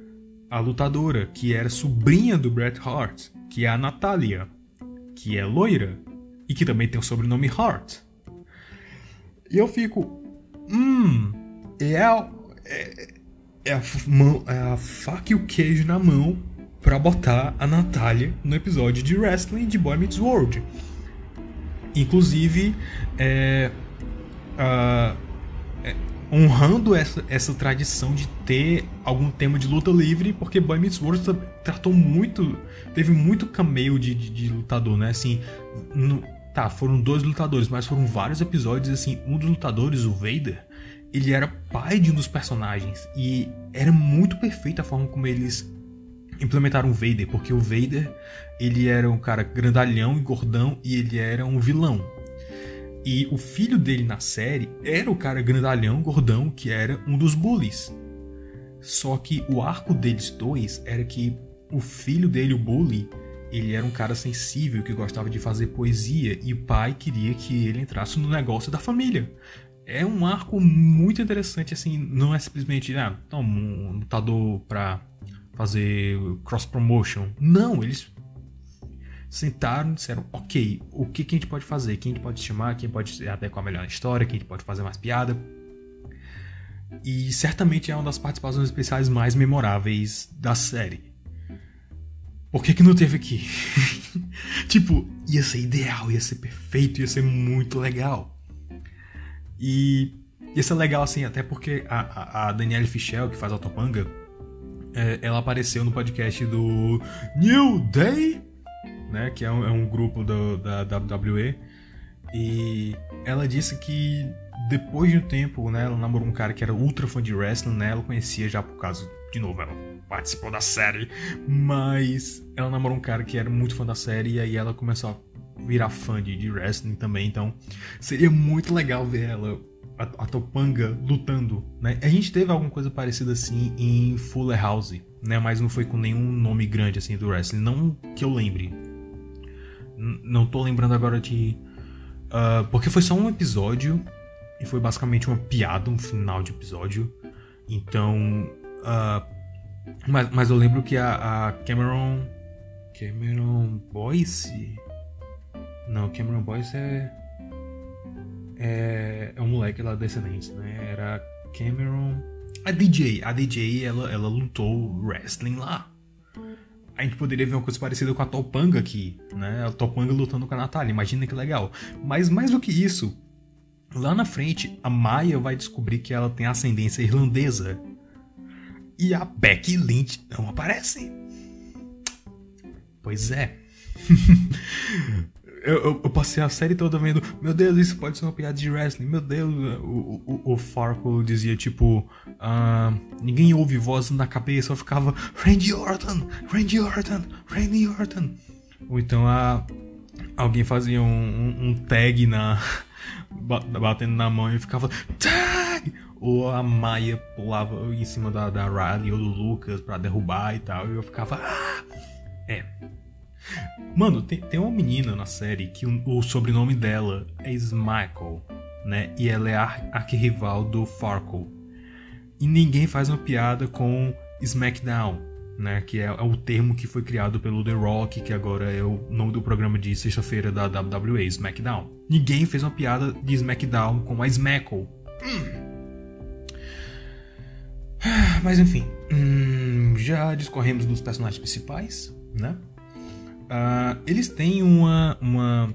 S2: a lutadora que era sobrinha do Bret Hart, que é a Natalia, que é loira e que também tem o sobrenome Hart. E eu fico, hum, é a, é, é a, mão, é a faca e o queijo na mão para botar a Natalia no episódio de wrestling de Boy Meets World. Inclusive, é, uh, é, honrando essa, essa tradição de ter algum tema de luta livre, porque Boy Meets World tratou muito, teve muito cameo de, de, de lutador, né? Assim, no, tá, foram dois lutadores, mas foram vários episódios, assim, um dos lutadores, o Vader, ele era pai de um dos personagens e era muito perfeita a forma como eles implementaram o Vader, porque o Vader, ele era um cara grandalhão e gordão e ele era um vilão. E o filho dele na série era o cara grandalhão, gordão, que era um dos bullies. Só que o arco deles dois era que o filho dele, o bully, ele era um cara sensível que gostava de fazer poesia e o pai queria que ele entrasse no negócio da família. É um arco muito interessante, assim, não é simplesmente, ah, toma um lutador pra fazer cross promotion. Não, eles sentaram disseram: ok, o que, que a gente pode fazer? Quem a gente pode chamar? Quem pode adequar melhor a história? Quem a gente pode fazer mais piada? E certamente é uma das participações especiais mais memoráveis da série. Por que, que não teve aqui? *laughs* tipo, ia ser ideal, ia ser perfeito, ia ser muito legal. E ia ser legal assim, até porque a, a, a Danielle Fischel, que faz a Topanga, é, ela apareceu no podcast do New Day né? Que é um, é um grupo do, da WWE. E ela disse que depois de um tempo, né? Ela namorou um cara que era ultra fã de wrestling, né? Ela conhecia já por causa, de novo, ela participou da série. Mas ela namorou um cara que era muito fã da série e aí ela começou a virar fã de, de wrestling também. Então seria muito legal ver ela a, a, Topanga lutando, né? A gente teve alguma coisa parecida assim em Fuller House, né? Mas não foi com nenhum nome grande assim do wrestling, não que eu lembre não tô lembrando agora de. Uh, porque foi só um episódio. E foi basicamente uma piada, um final de episódio. Então. Uh, mas, mas eu lembro que a, a Cameron. Cameron Boyce? Não, Cameron Boyce é. É, é um moleque lá descendente, né? Era Cameron. A DJ. A DJ, ela, ela lutou wrestling lá a gente poderia ver uma coisa parecida com a Topanga aqui, né? A Topanga lutando com a Natália, imagina que legal. Mas mais do que isso, lá na frente, a Maya vai descobrir que ela tem ascendência irlandesa. E a Becky Lynch não aparece. Pois é. *laughs* eu, eu, eu, passei a série toda vendo, meu Deus, isso pode ser uma piada de wrestling, meu Deus. O, o, o Farco dizia tipo, uh, ninguém ouve voz na cabeça, eu ficava, Randy Orton, Randy Orton, Randy Orton. Ou então a, alguém fazia um, um, um tag na. *laughs* batendo na mão e ficava, tag! Ou a Maia pulava em cima da, da Riley ou do Lucas pra derrubar e tal, e eu ficava, ah! É, Mano, tem, tem uma menina na série que o, o sobrenome dela é Smichael, né? E ela é a arquirrival do Farkle. E ninguém faz uma piada com SmackDown, né? Que é, é, o termo que foi criado pelo The Rock, que agora é o nome do programa de sexta-feira da WWE, SmackDown. Ninguém fez uma piada de SmackDown com a Smackle. Hum. *sighs* Mas enfim, hum, já discorremos dos personagens principais, né? Uh, eles têm uma, uma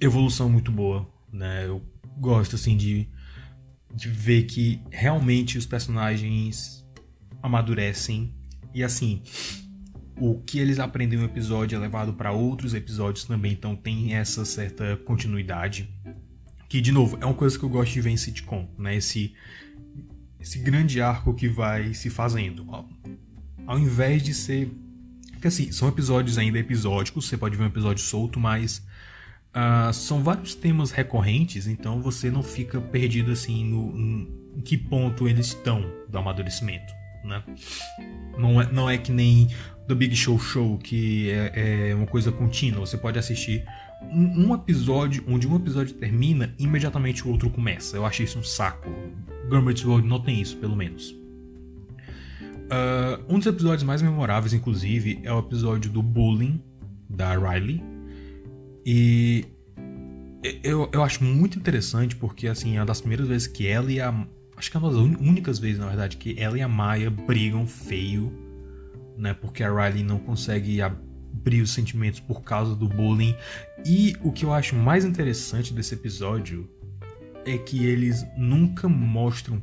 S2: evolução muito boa, né? Eu gosto, assim, de, de ver que realmente os personagens amadurecem. E, assim, o que eles aprendem no episódio é levado para outros episódios também, então tem essa certa continuidade. Que, de novo, é uma coisa que eu gosto de ver em sitcom, né? Esse, esse grande arco que vai se fazendo. Ao invés de ser que assim, são episódios ainda episódicos, você pode ver um episódio solto, mas uh, são vários temas recorrentes, então você não fica perdido assim no, em que ponto eles estão do amadurecimento, né? Não é, não é que nem do Big Show Show, que é, é uma coisa contínua, você pode assistir um, um, episódio, onde um episódio termina, imediatamente o outro começa. Eu achei isso um saco. Gambit World não tem isso, pelo menos. Uh, um dos episódios mais memoráveis, inclusive, é o episódio do bullying da Riley. E eu, eu acho muito interessante porque, assim, é uma das primeiras vezes que ela e a. Acho que é uma das únicas vezes, na verdade, que ela e a Maya brigam feio, né? Porque a Riley não consegue abrir os sentimentos por causa do bullying. E o que eu acho mais interessante desse episódio é que eles nunca mostram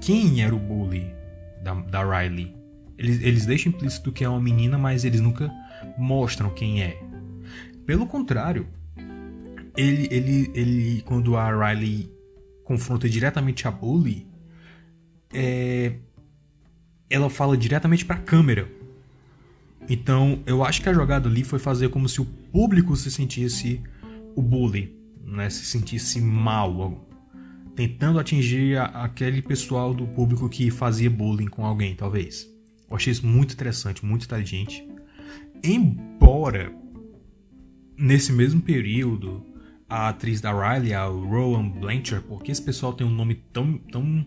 S2: quem era o bully da, da Riley. Eles, eles deixam implícito que é uma menina, mas eles nunca mostram quem é. Pelo contrário, ele, ele, ele quando a Riley confronta diretamente a Bully, é, ela fala diretamente para a câmera. Então, eu acho que a jogada ali foi fazer como se o público se sentisse o bully, né? Se sentisse mal, tentando atingir a, aquele pessoal do público que fazia bullying com alguém, talvez. Eu achei isso muito interessante, muito inteligente. Embora nesse mesmo período a atriz da Riley, a Rowan Blanchard, porque esse pessoal tem um nome tão, tão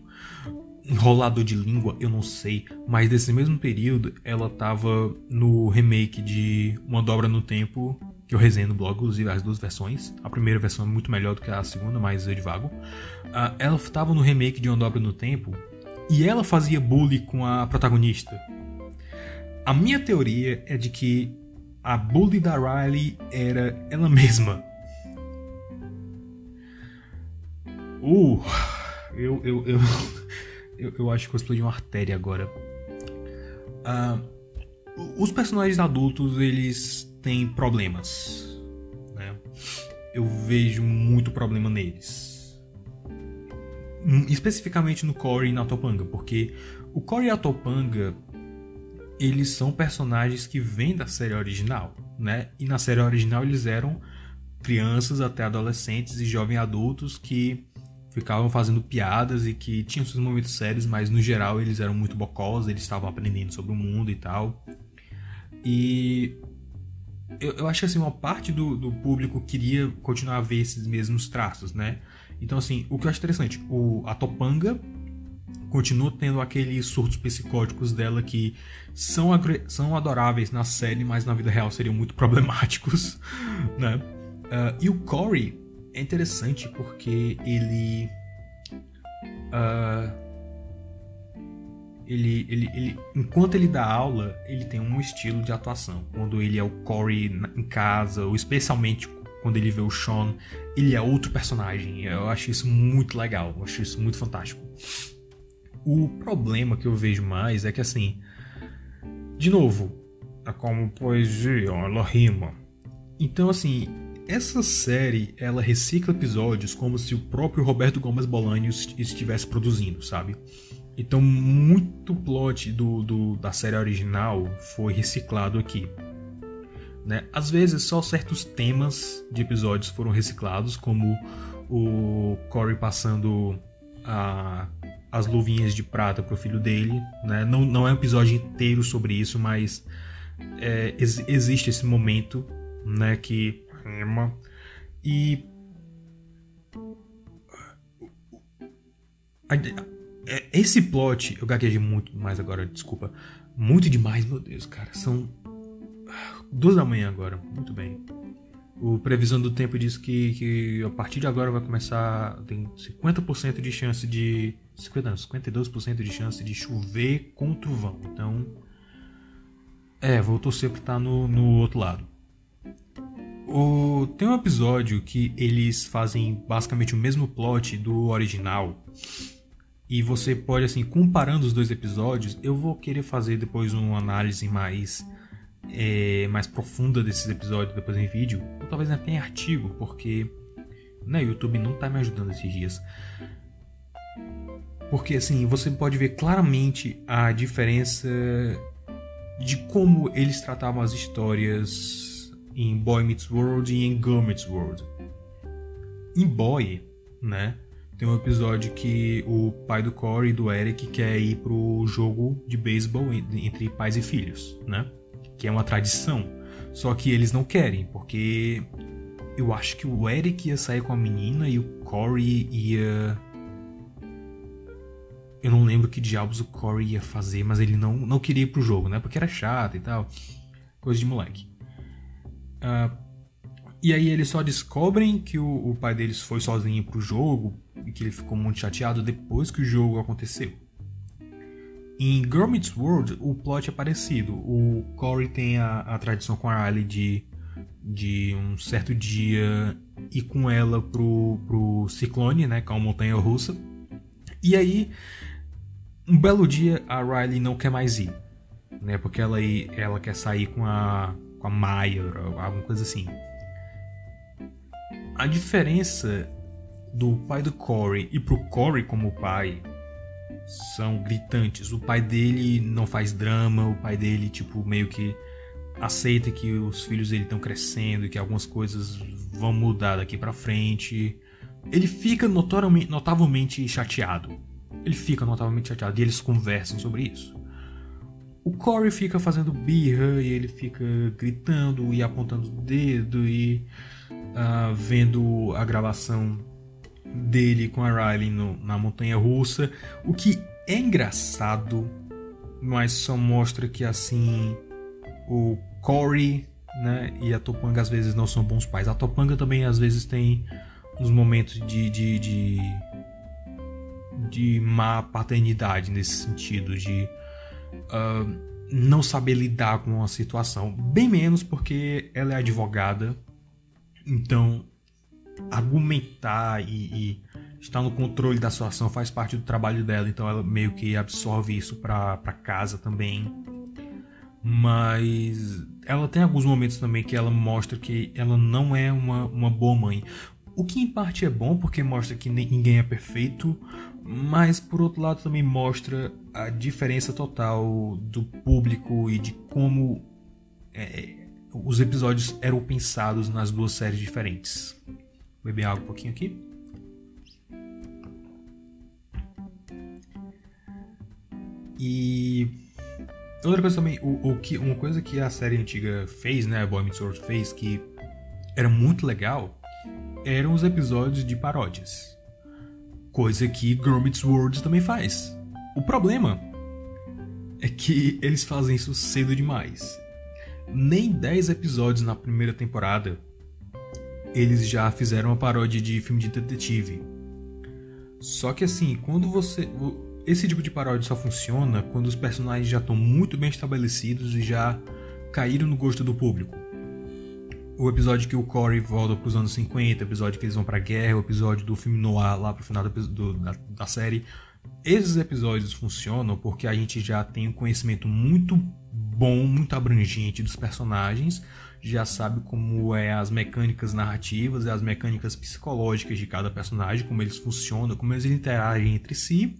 S2: enrolador de língua, eu não sei, mas nesse mesmo período ela tava no remake de Uma Dobra no Tempo que eu resenho no blog, inclusive as duas versões. A primeira versão é muito melhor do que a segunda, mas eu divago. Ela estava no remake de Uma Dobra no Tempo e ela fazia bullying com a protagonista. A minha teoria é de que a bully da Riley era ela mesma. Uh, eu, eu, eu, eu, eu acho que eu explodi uma artéria agora. Uh, os personagens adultos, eles têm problemas. Né? Eu vejo muito problema neles. Hum, especificamente no Corey e na Topanga, porque o Corey e a Topanga eles são personagens que vêm da série original, né? E na série original eles eram crianças até adolescentes e jovens adultos que ficavam fazendo piadas e que tinham seus momentos sérios, mas no geral eles eram muito bocós, eles estavam aprendendo sobre o mundo e tal. E eu, eu acho que assim, uma parte do, do público queria continuar a ver esses mesmos traços, né? Então, assim, o que eu acho interessante, o, a Topanga continua tendo aqueles surtos psicóticos dela que são, são adoráveis na série, mas na vida real seriam muito *laughs* problemáticos, né? Uh, e o Corey é interessante porque ele. Uh, ele, ele, ele, enquanto ele dá aula, ele tem um estilo de atuação. Quando ele é o Corey em casa, ou especialmente quando ele vê o Sean, ele é outro personagem. Eu acho isso muito legal, eu acho isso muito fantástico. O problema que eu vejo mais é que assim, de novo, é como poesia, ela rima. Então assim, essa série ela recicla episódios como se o próprio Roberto Gomes Bolanhos estivesse produzindo, sabe? Então, muito plot do, do, da série original foi reciclado aqui. Né? Às vezes, só certos temas de episódios foram reciclados, como o Corey passando a, as luvinhas de prata pro filho dele. Né? Não, não é um episódio inteiro sobre isso, mas é, ex, existe esse momento né, que. E. É, esse plot, eu gaguejei muito mais agora, desculpa. Muito demais, meu Deus, cara. São duas da manhã agora. Muito bem. O previsão do tempo diz que, que a partir de agora vai começar. Tem 50% de chance de. 50 não, 52% de chance de chover com trovão. Então. É, vou torcer pra estar tá no, no outro lado. O, tem um episódio que eles fazem basicamente o mesmo plot do original e você pode, assim, comparando os dois episódios, eu vou querer fazer depois uma análise mais, é, mais profunda desses episódios depois em vídeo, ou talvez até em artigo, porque né, o YouTube não está me ajudando esses dias. Porque assim, você pode ver claramente a diferença de como eles tratavam as histórias em Boy Meets World e em Girl Meets World. Em Boy, né? Tem um episódio que o pai do Corey e do Eric quer ir pro jogo de beisebol entre pais e filhos, né? Que é uma tradição. Só que eles não querem, porque eu acho que o Eric ia sair com a menina e o Corey ia. Eu não lembro que diabos o Corey ia fazer, mas ele não, não queria ir pro jogo, né? Porque era chato e tal. Coisa de moleque. Uh, e aí eles só descobrem que o, o, pai deles foi sozinho pro jogo e que ele ficou muito chateado depois que o jogo aconteceu. Em Girl Meets World, o plot é parecido. O Corey tem a, a tradição com a Riley de, de um certo dia ir com ela pro, pro Ciclone, né, que é uma montanha russa. E aí, um belo dia, a Riley não quer mais ir, né, porque ela, ela quer sair com a, com a Maya, alguma coisa assim. A diferença do pai do Corey e pro Corey como pai são gritantes. O pai dele não faz drama, o pai dele, tipo, meio que aceita que os filhos dele estão crescendo e que algumas coisas vão mudar daqui para frente. Ele fica notavelmente chateado. Ele fica notavelmente chateado e eles conversam sobre isso. O Corey fica fazendo birra e ele fica gritando e apontando o dedo e uh, vendo a gravação dele com a Riley no, na montanha russa, o que é engraçado, mas só mostra que assim o Corey né, e a Topanga às vezes não são bons pais. A Topanga também às vezes tem uns momentos de, de, de, de má paternidade nesse sentido, de uh, não saber lidar com a situação. Bem menos porque ela é advogada, então argumentar e, e, estar no controle da situação faz parte do trabalho dela, então ela meio que absorve isso para casa também. Mas ela tem alguns momentos também que ela mostra que ela não é uma, uma boa mãe. O que em parte é bom porque mostra que ninguém é perfeito, mas por outro lado também mostra a diferença total do público e de como é, os episódios eram pensados nas duas séries diferentes beber água um pouquinho aqui. E outra coisa também, o, o, que, uma coisa que a série antiga fez, né, Boy Meets World fez, que era muito legal, eram os episódios de paródias. Coisa que Girl Meets World também faz. O problema é que eles fazem isso cedo demais. Nem 10 episódios na primeira temporada eles já fizeram uma paródia de filme de detetive. Só que assim, quando você. Esse tipo de paródia só funciona quando os personagens já estão muito bem estabelecidos e já caíram no gosto do público. O episódio que o Corey volta para os anos 50, o episódio que eles vão para a guerra, o episódio do filme noir lá pro final do, do, da, da série. Esses episódios funcionam porque a gente já tem um conhecimento muito bom, muito abrangente dos personagens, já sabe como é as mecânicas narrativas e as mecânicas psicológicas de cada personagem, como eles funcionam, como eles interagem entre si.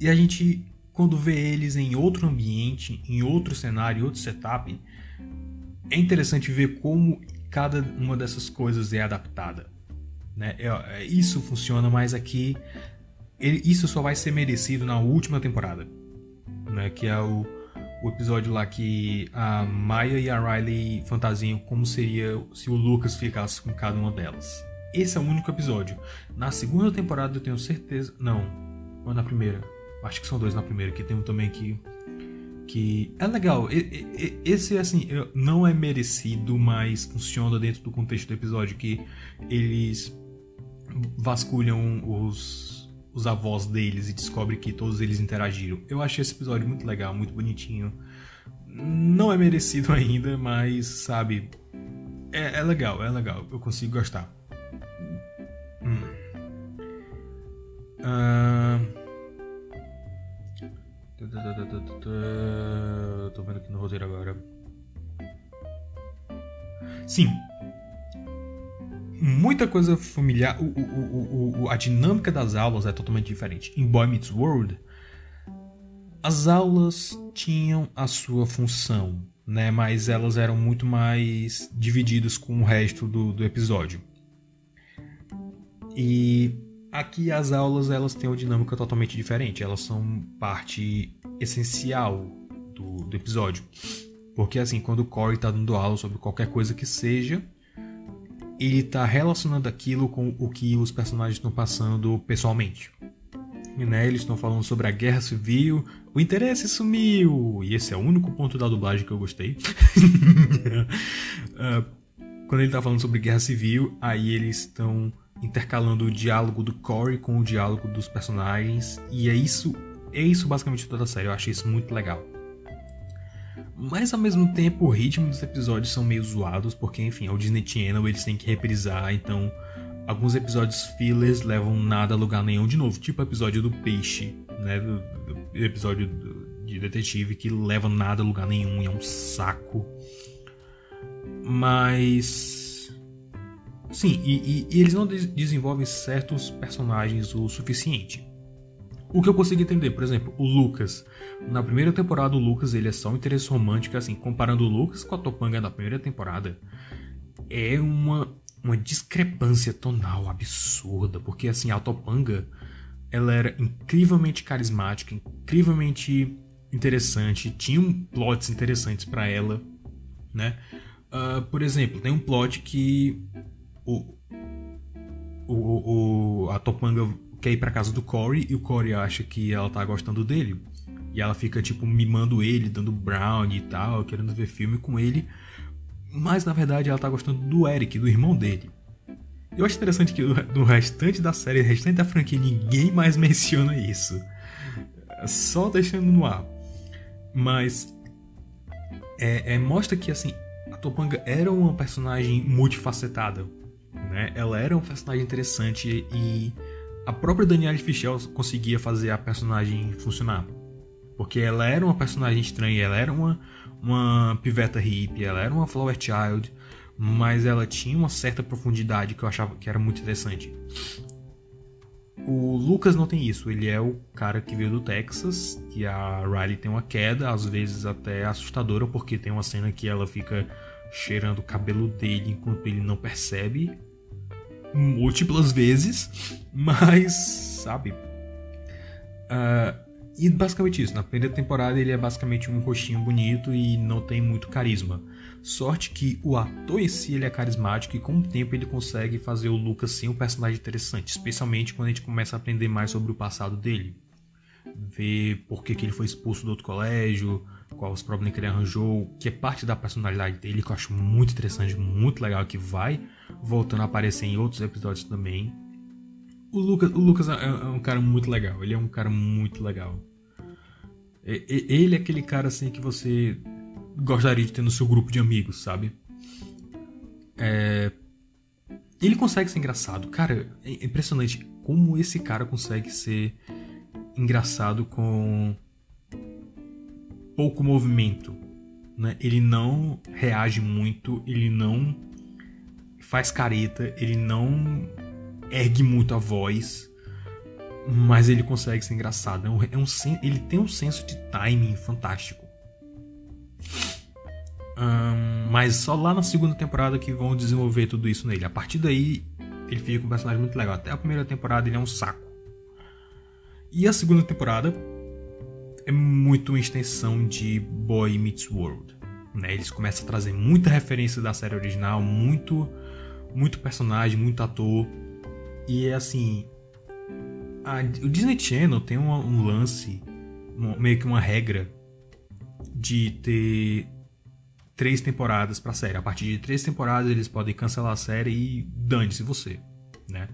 S2: E a gente, quando vê eles em outro ambiente, em outro cenário, outro setup, é interessante ver como cada uma dessas coisas é adaptada. Né? É, é, isso funciona, mas aqui isso só vai ser merecido na última temporada, né? que é o o episódio lá que a Maya e a Riley fantasiam como seria se o Lucas ficasse com cada uma delas. Esse é o único episódio. Na segunda temporada eu tenho certeza. Não, ou na primeira. Acho que são dois na primeira, que tem um também que. Que é legal. Esse, assim, não é merecido, mas funciona dentro do contexto do episódio. Que eles vasculham os os avós deles e descobre que todos eles interagiram. Eu achei esse episódio muito legal, muito bonitinho. Não é merecido *laughs* ainda, mas sabe, é, é legal, é legal. Eu consigo gostar. Hum. Uh... Tô vendo aqui no roteiro agora. Sim, muita coisa familiar. O, o, o, a dinâmica das aulas é totalmente diferente. Em Boy Meets World, as aulas tinham a sua função, né? Mas elas eram muito mais divididas com o resto do, do episódio. E aqui as aulas elas têm uma dinâmica totalmente diferente. Elas são parte essencial do, do episódio. Porque assim, quando o Corey está dando aula sobre qualquer coisa que seja, ele está relacionando aquilo com o que os personagens estão passando pessoalmente. E, né, eles estão falando sobre a guerra civil, o interesse sumiu! E esse é o único ponto da dublagem que eu gostei. uh, *laughs* quando ele está falando sobre guerra civil, aí eles estão intercalando o diálogo do Corey com o diálogo dos personagens. E é isso, é isso basicamente toda a série. Eu achei isso muito legal. Mas ao mesmo tempo o ritmo dos episódios são meio zoados, porque enfim, é o Disney Channel, eles têm que reprisar, então alguns episódios fillers levam nada a lugar nenhum de novo, tipo o episódio do peixe, né, do, do episódio do, de detetive que leva nada a lugar nenhum é um saco. Mas sim, e, e, e eles não desenvolvem certos personagens o suficiente. O que eu consigo entender, por exemplo, o Lucas. Na primeira temporada, o Lucas ele é só um interesse romântico, assim, comparando o Lucas com a Topanga da primeira temporada, é uma, uma discrepância tonal absurda, porque assim, a Topanga ela era incrivelmente carismática, incrivelmente interessante, tinha plots interessantes para ela, né? Uh, por exemplo, tem um plot que o, o, o, a Topanga quer ir pra casa do Corey e o Corey acha que ela tá gostando dele. E ela fica, tipo, mimando ele, dando brownie e tal, querendo ver filme com ele. Mas na verdade ela tá gostando do Eric, do irmão dele. Eu acho interessante que *laughs* no restante da série, no restante da franquia, ninguém mais *laughs* menciona isso. Só deixando no ar. Mas. É, é, mostra que, assim, a Topanga era uma personagem multifacetada. Né? Ela era um personagem interessante e a própria Danielle Fischel conseguia fazer a personagem funcionar. Porque ela era uma personagem estranha, ela era uma, uma piveta hippie, ela era uma flower child, mas ela tinha uma certa profundidade que eu achava que era muito interessante. O Lucas não tem isso, ele é o cara que veio do Texas, que a Riley tem uma queda, às vezes até assustadora, porque tem uma cena que ela fica cheirando o cabelo dele enquanto ele não percebe, múltiplas vezes, mas, sabe? Uh, e basicamente isso. Na primeira temporada ele é basicamente um rostinho bonito e não tem muito carisma. Sorte que o ator em si ele é carismático e com o tempo ele consegue fazer o Lucas sim um personagem interessante, especialmente quando a gente começa a aprender mais sobre o passado dele. Ver por que, que ele foi expulso do outro colégio, quais os problemas que ele arranjou, que é parte da personalidade dele, que eu acho muito interessante, muito legal, que vai voltando a aparecer em outros episódios também. O Lucas, o Lucas é, é um cara muito legal, ele é um cara muito legal. Ele é aquele cara assim que você gostaria de ter no seu grupo de amigos, sabe? É... Ele consegue ser engraçado. Cara, é impressionante como esse cara consegue ser engraçado com pouco movimento. Né? Ele não reage muito, ele não faz careta, ele não ergue muito a voz, mas ele consegue ser engraçado. É um, é um, ele tem um senso de timing fantástico. Mas só lá na segunda temporada que vão desenvolver tudo isso nele. A partir daí, ele fica um personagem muito legal. Até a primeira temporada ele é um saco. E a segunda temporada é muito uma extensão de Boy Meets World. Né? Eles começam a trazer muita referência da série original, muito, muito personagem, muito ator. E é assim. A, o Disney Channel tem um, um lance, um, meio que uma regra, de ter três temporadas pra série. A partir de três temporadas eles podem cancelar a série e dane-se você, né?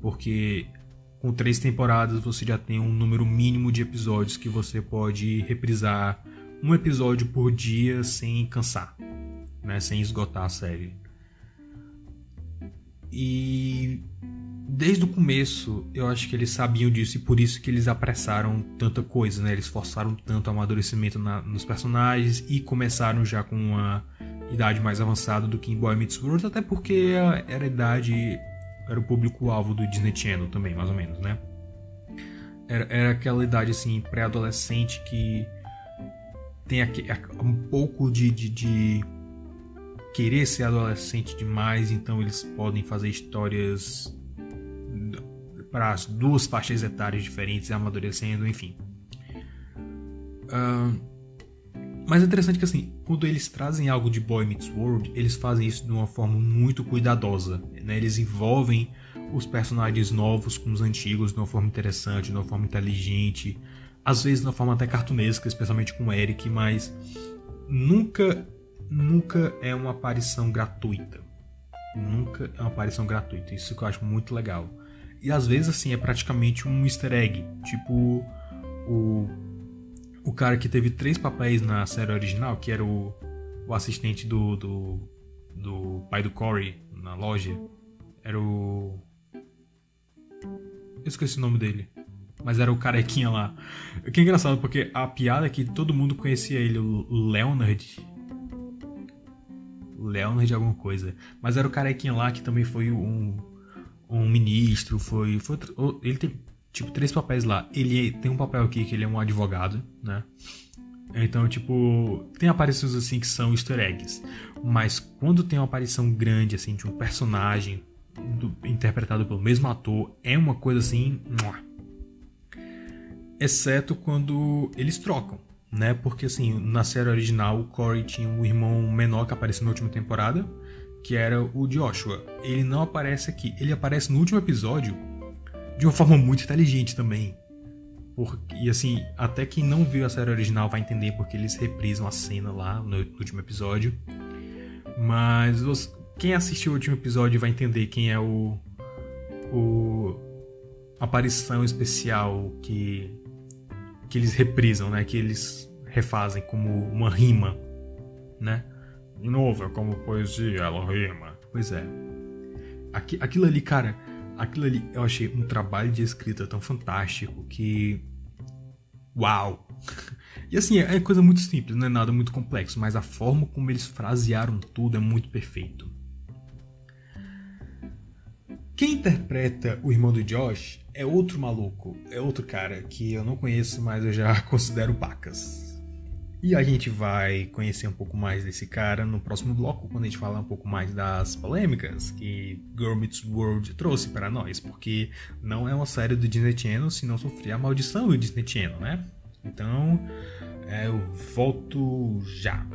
S2: Porque com três temporadas você já tem um número mínimo de episódios que você pode reprisar um episódio por dia sem cansar, né? Sem esgotar a série. E desde o começo eu acho que eles sabiam disso e por isso que eles apressaram tanta coisa, né? Eles forçaram tanto o amadurecimento na, nos personagens e começaram já com uma idade mais avançada do que em Boy Meets World, até porque era a idade era o público-alvo do Disney Channel também, mais ou menos, né? Era, era aquela idade assim, pré-adolescente que tem aqui, um pouco de, de, de querer ser adolescente demais, então eles podem fazer histórias para as duas faixas etárias diferentes, amadurecendo, enfim. Uh, mas é interessante que assim, quando eles trazem algo de Boy Meets World, eles fazem isso de uma forma muito cuidadosa. Né? Eles envolvem os personagens novos com os antigos de uma forma interessante, de uma forma inteligente, às vezes de uma forma até cartunesca, especialmente com o Eric, mas nunca nunca é uma aparição gratuita. Nunca é uma aparição gratuita. Isso que eu acho muito legal. E às vezes, assim, é praticamente um easter egg. Tipo, o, o cara que teve três papéis na série original, que era o, o assistente do, do, do pai do Corey na loja. Era o. Eu esqueci o nome dele. Mas era o carequinha lá. Que é engraçado, porque a piada é que todo mundo conhecia ele, o Leonard Leonard alguma coisa. Mas era o carequinha lá que também foi um, um ministro, foi, foi. Ele tem tipo três papéis lá. Ele tem um papel aqui que ele é um advogado, né? Então, tipo, tem aparições assim que são easter eggs. Mas quando tem uma aparição grande, assim, de um personagem do, interpretado pelo mesmo ator, é uma coisa assim. Exceto quando eles trocam né? Porque assim, na série original, o Corey tinha um irmão menor que apareceu na última temporada, que era o Joshua. Ele não aparece aqui, ele aparece no último episódio de uma forma muito inteligente também. E assim, até quem não viu a série original vai entender porque eles reprisam a cena lá no último episódio. Mas quem assistiu o último episódio vai entender quem é o. o aparição especial que que eles reprisam, né? Que eles refazem como uma rima, né? É como poesia, ela rima. Pois é. Aqui, aquilo ali, cara, aquilo ali eu achei um trabalho de escrita tão fantástico que. Uau! *laughs* E assim, é coisa muito simples, não é nada muito complexo, mas a forma como eles frasearam tudo é muito perfeito. Quem interpreta o irmão do Josh é outro maluco, é outro cara que eu não conheço, mas eu já *laughs* considero pacas. E a gente vai conhecer um pouco mais desse cara no próximo bloco, quando a gente falar um pouco mais das polêmicas que Girl Meets World trouxe para nós, porque não é uma série do Disney Channel se não sofrer a maldição do Disney Channel, né? Então, é, eu volto já.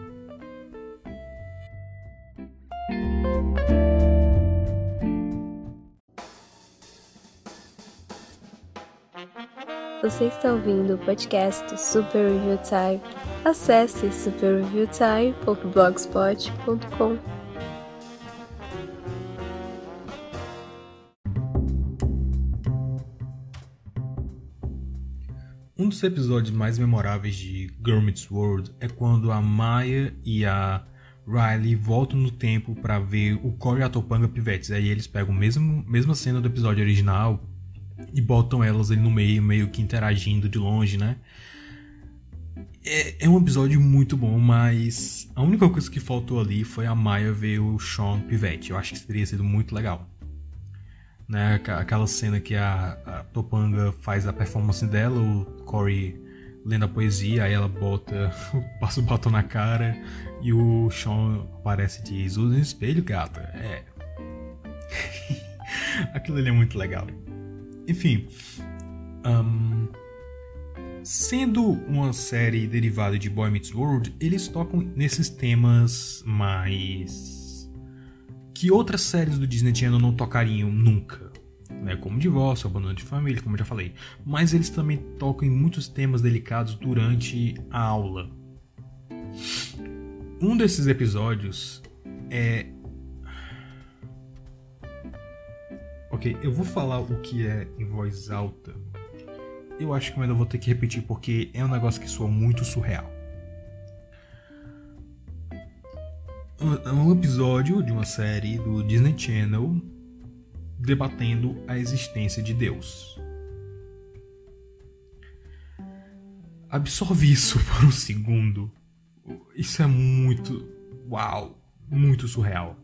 S1: Você está ouvindo o podcast Super Review Time. Acesse superreviewtime.blogspot.com.
S2: Um dos episódios mais memoráveis de Girl Meets World é quando a Maya e a Riley voltam no tempo para ver o Corey e a Topanga pivetes. Aí eles pegam a mesma, mesma cena do episódio original, e botam elas ali no meio, meio que interagindo de longe, né? É, é, um episódio muito bom, mas a única coisa que faltou ali foi a Maya ver o Sean Pivete. Eu acho que teria sido muito legal. Né? Aquela cena que a, a Topanga faz a performance dela, o Corey lendo a poesia, aí ela bota, *laughs* passa o batom na cara e o Sean aparece e diz: usa um espelho, gata. É. *laughs* Aquilo ali é muito legal. Enfim. Um, sendo uma série derivada de Boy Meets World, eles tocam nesses temas mais. que outras séries do Disney Channel não tocariam nunca. Né? Como divórcio, abandono de família, como eu já falei. Mas eles também tocam em muitos temas delicados durante a aula. Um desses episódios é Ok, eu vou falar o que é em voz alta. Eu acho que eu ainda vou ter que repetir porque é um negócio que soa muito surreal. Um episódio de uma série do Disney Channel debatendo a existência de Deus. Absorve isso *laughs* por um segundo. Isso é muito. Uau! Muito surreal.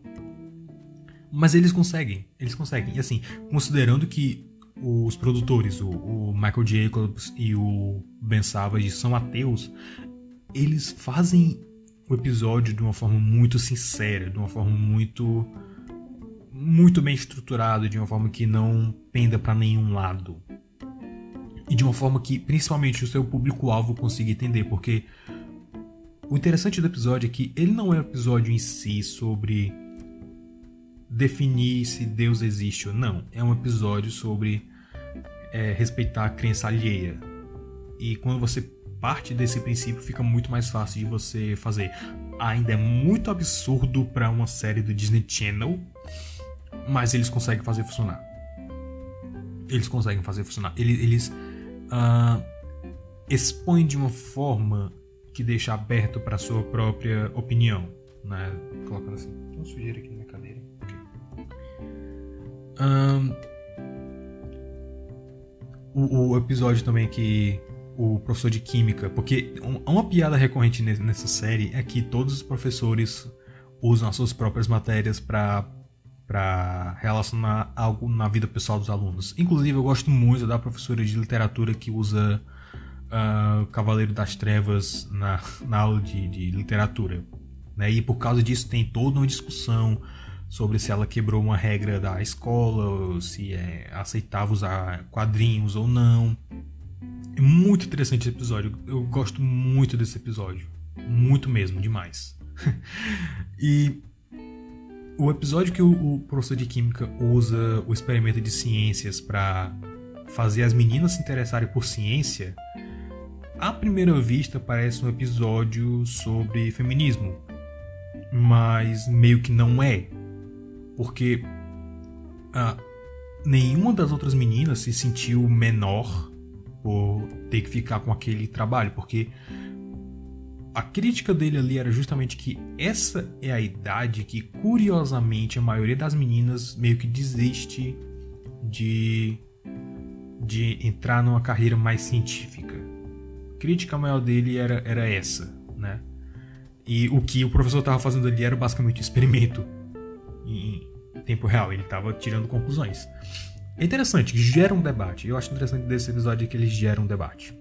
S2: Mas eles conseguem, eles conseguem. E assim, considerando que os produtores, o, o, Michael Jacobs e o Ben Savage, são ateus, eles fazem o episódio de uma forma muito sincera, de uma forma muito muito bem estruturada, de uma forma que não penda para nenhum lado. E de uma forma que principalmente o seu público-alvo consiga entender, porque o interessante do episódio é que ele não é um episódio em si sobre definir se Deus existe ou não. É um episódio sobre é, respeitar a crença alheia. E quando você parte desse princípio, fica muito mais fácil de você fazer. Ainda é muito absurdo para uma série do Disney Channel, mas eles conseguem fazer funcionar. Eles conseguem fazer funcionar. Eles, eles uh, expõem de uma forma que deixa aberto para sua própria opinião, né? Colocando assim, uma sujeira aqui. Okay. Um, o, o, episódio também que o professor de química, porque uma piada recorrente nessa série é que todos os professores usam as suas próprias matérias para para relacionar algo na vida pessoal dos alunos. Inclusive, eu gosto muito da professora de literatura que usa uh, Cavaleiro das Trevas na, *laughs* na aula de, de literatura. Né? E por causa disso tem toda uma discussão sobre se ela quebrou uma regra da escola, se é aceitável usar quadrinhos ou não. É muito interessante esse episódio. Eu gosto muito desse episódio. Muito mesmo, demais. *laughs* e o episódio que o, o, professor de química usa o experimento de ciências para fazer as meninas se interessarem por ciência, à primeira vista parece um episódio sobre feminismo, mas meio que não é porque ah, nenhuma das outras meninas se sentiu menor por ter que ficar com aquele trabalho, porque a crítica dele ali era justamente que essa é a idade que, curiosamente, a maioria das meninas meio que desiste de, de entrar numa carreira mais científica. A crítica maior dele era, era essa, né? E o que o professor estava fazendo ali era basicamente um experimento em tempo real, ele estava tirando conclusões. É interessante, gera um debate. Eu acho interessante desse episódio que eles geram um debate.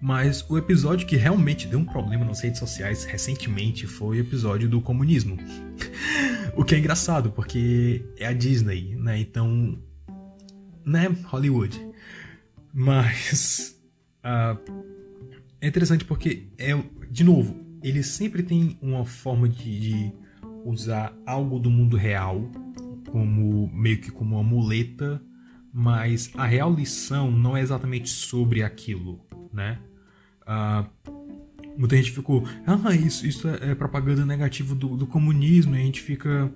S2: Mas o episódio que realmente deu um problema nas redes sociais recentemente foi o episódio do comunismo. *laughs* o que é engraçado, porque é a Disney, né? Então. Né? Hollywood. Mas. Uh, *laughs* é interessante porque, é, de novo, eles sempre têm uma forma de, de usar algo do mundo real como meio que como uma muleta, mas a real lição não é exatamente sobre aquilo, né? Uh, muita gente ficou, ah, isso, isso é, é propaganda negativa do, do comunismo, e a gente fica,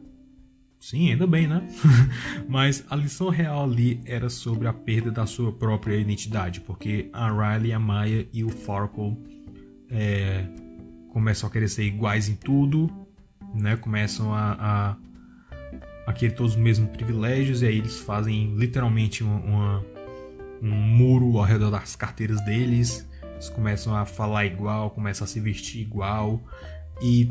S2: sim, ainda bem, né? *laughs* mas a lição real ali era sobre a perda da sua própria identidade, porque a Riley, a Maya e o Farkle é, começam a querer ser iguais em tudo, né? Começam a, a, a querer todos os mesmos privilégios e aí eles fazem literalmente uma, uma, um muro ao redor das carteiras deles. Eles começam a falar igual, começam a se vestir igual e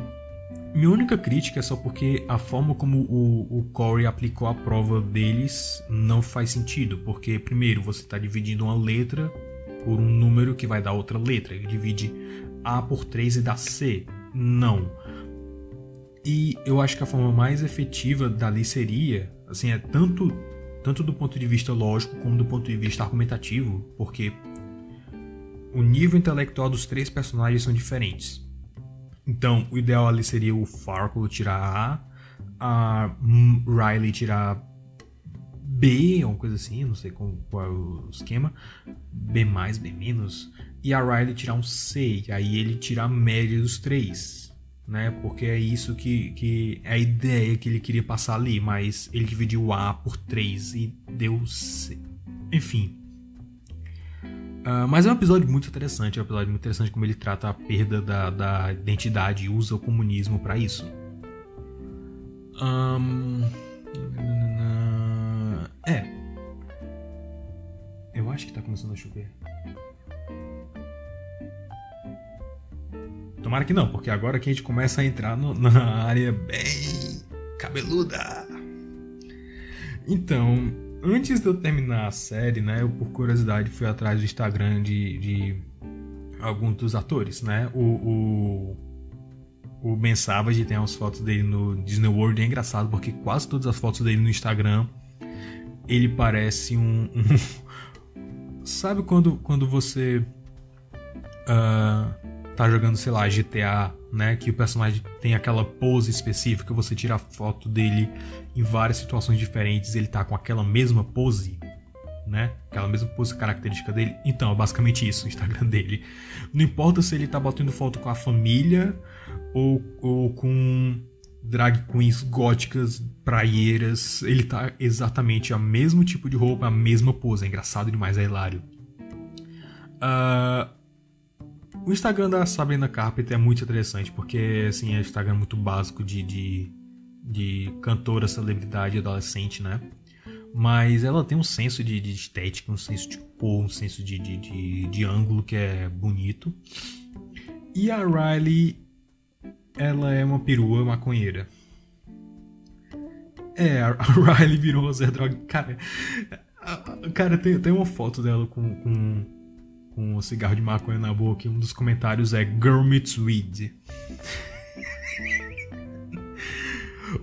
S2: minha única crítica é só porque a forma como o, o Corey aplicou a prova deles não faz sentido. Porque, primeiro, você está dividindo uma letra por um número que vai dar outra letra. Ele divide A por 3 e dá C. Não. E eu acho que a forma mais efetiva dali seria, assim, é tanto tanto do ponto de vista lógico como do ponto de vista argumentativo, porque o nível intelectual dos três personagens são diferentes. Então, o ideal ali seria o Farquaad tirar A, a Riley tirar B, uma coisa assim, não sei qual, qual é o esquema, B+, B-, e a Riley tirar um C, aí ele tirar a média dos três né? Porque é isso que, que é a ideia que ele queria passar ali, mas ele dividiu A por 3 e deu C. Enfim. Uh, mas é um episódio muito interessante, é um episódio muito interessante como ele trata a perda da, da identidade e usa o comunismo para isso. Um... É. Eu acho que tá começando a chover. Tomara que não, porque agora que a gente começa a entrar no, na área bem cabeluda. Então, antes de eu terminar a série, né, eu por curiosidade fui atrás do Instagram de, de alguns dos atores, né? O, o, o Ben Savage tem umas fotos dele no Disney World é engraçado porque quase todas as fotos dele no Instagram ele parece um, um... *laughs* sabe quando quando você uh, tá jogando sei lá GTA né que o personagem tem aquela pose específica você tira a foto dele em várias situações diferentes ele tá com aquela mesma pose né? Aquela mesma pose característica dele. Então, é basicamente isso o Instagram dele. Não importa se ele tá batendo foto com a família ou, ou com drag queens góticas, praieiras. Ele tá exatamente a mesmo tipo de roupa, a mesma pose. É engraçado demais, é hilário. Uh, o Instagram da Sabrina Carpenter é muito interessante, porque assim, é um Instagram muito básico de, de, de cantora, celebridade, adolescente, né? Mas ela tem um senso de, de estética, um senso de cor, um senso de, de, de, de ângulo que é bonito. E a Riley, ela é uma perua maconheira. É, a *laughs* Riley virou Zé Droga. Cara, cara tem, tem uma foto dela com, com, com um cigarro de maconha na boca e um dos comentários é Girl Meets Weed. *laughs*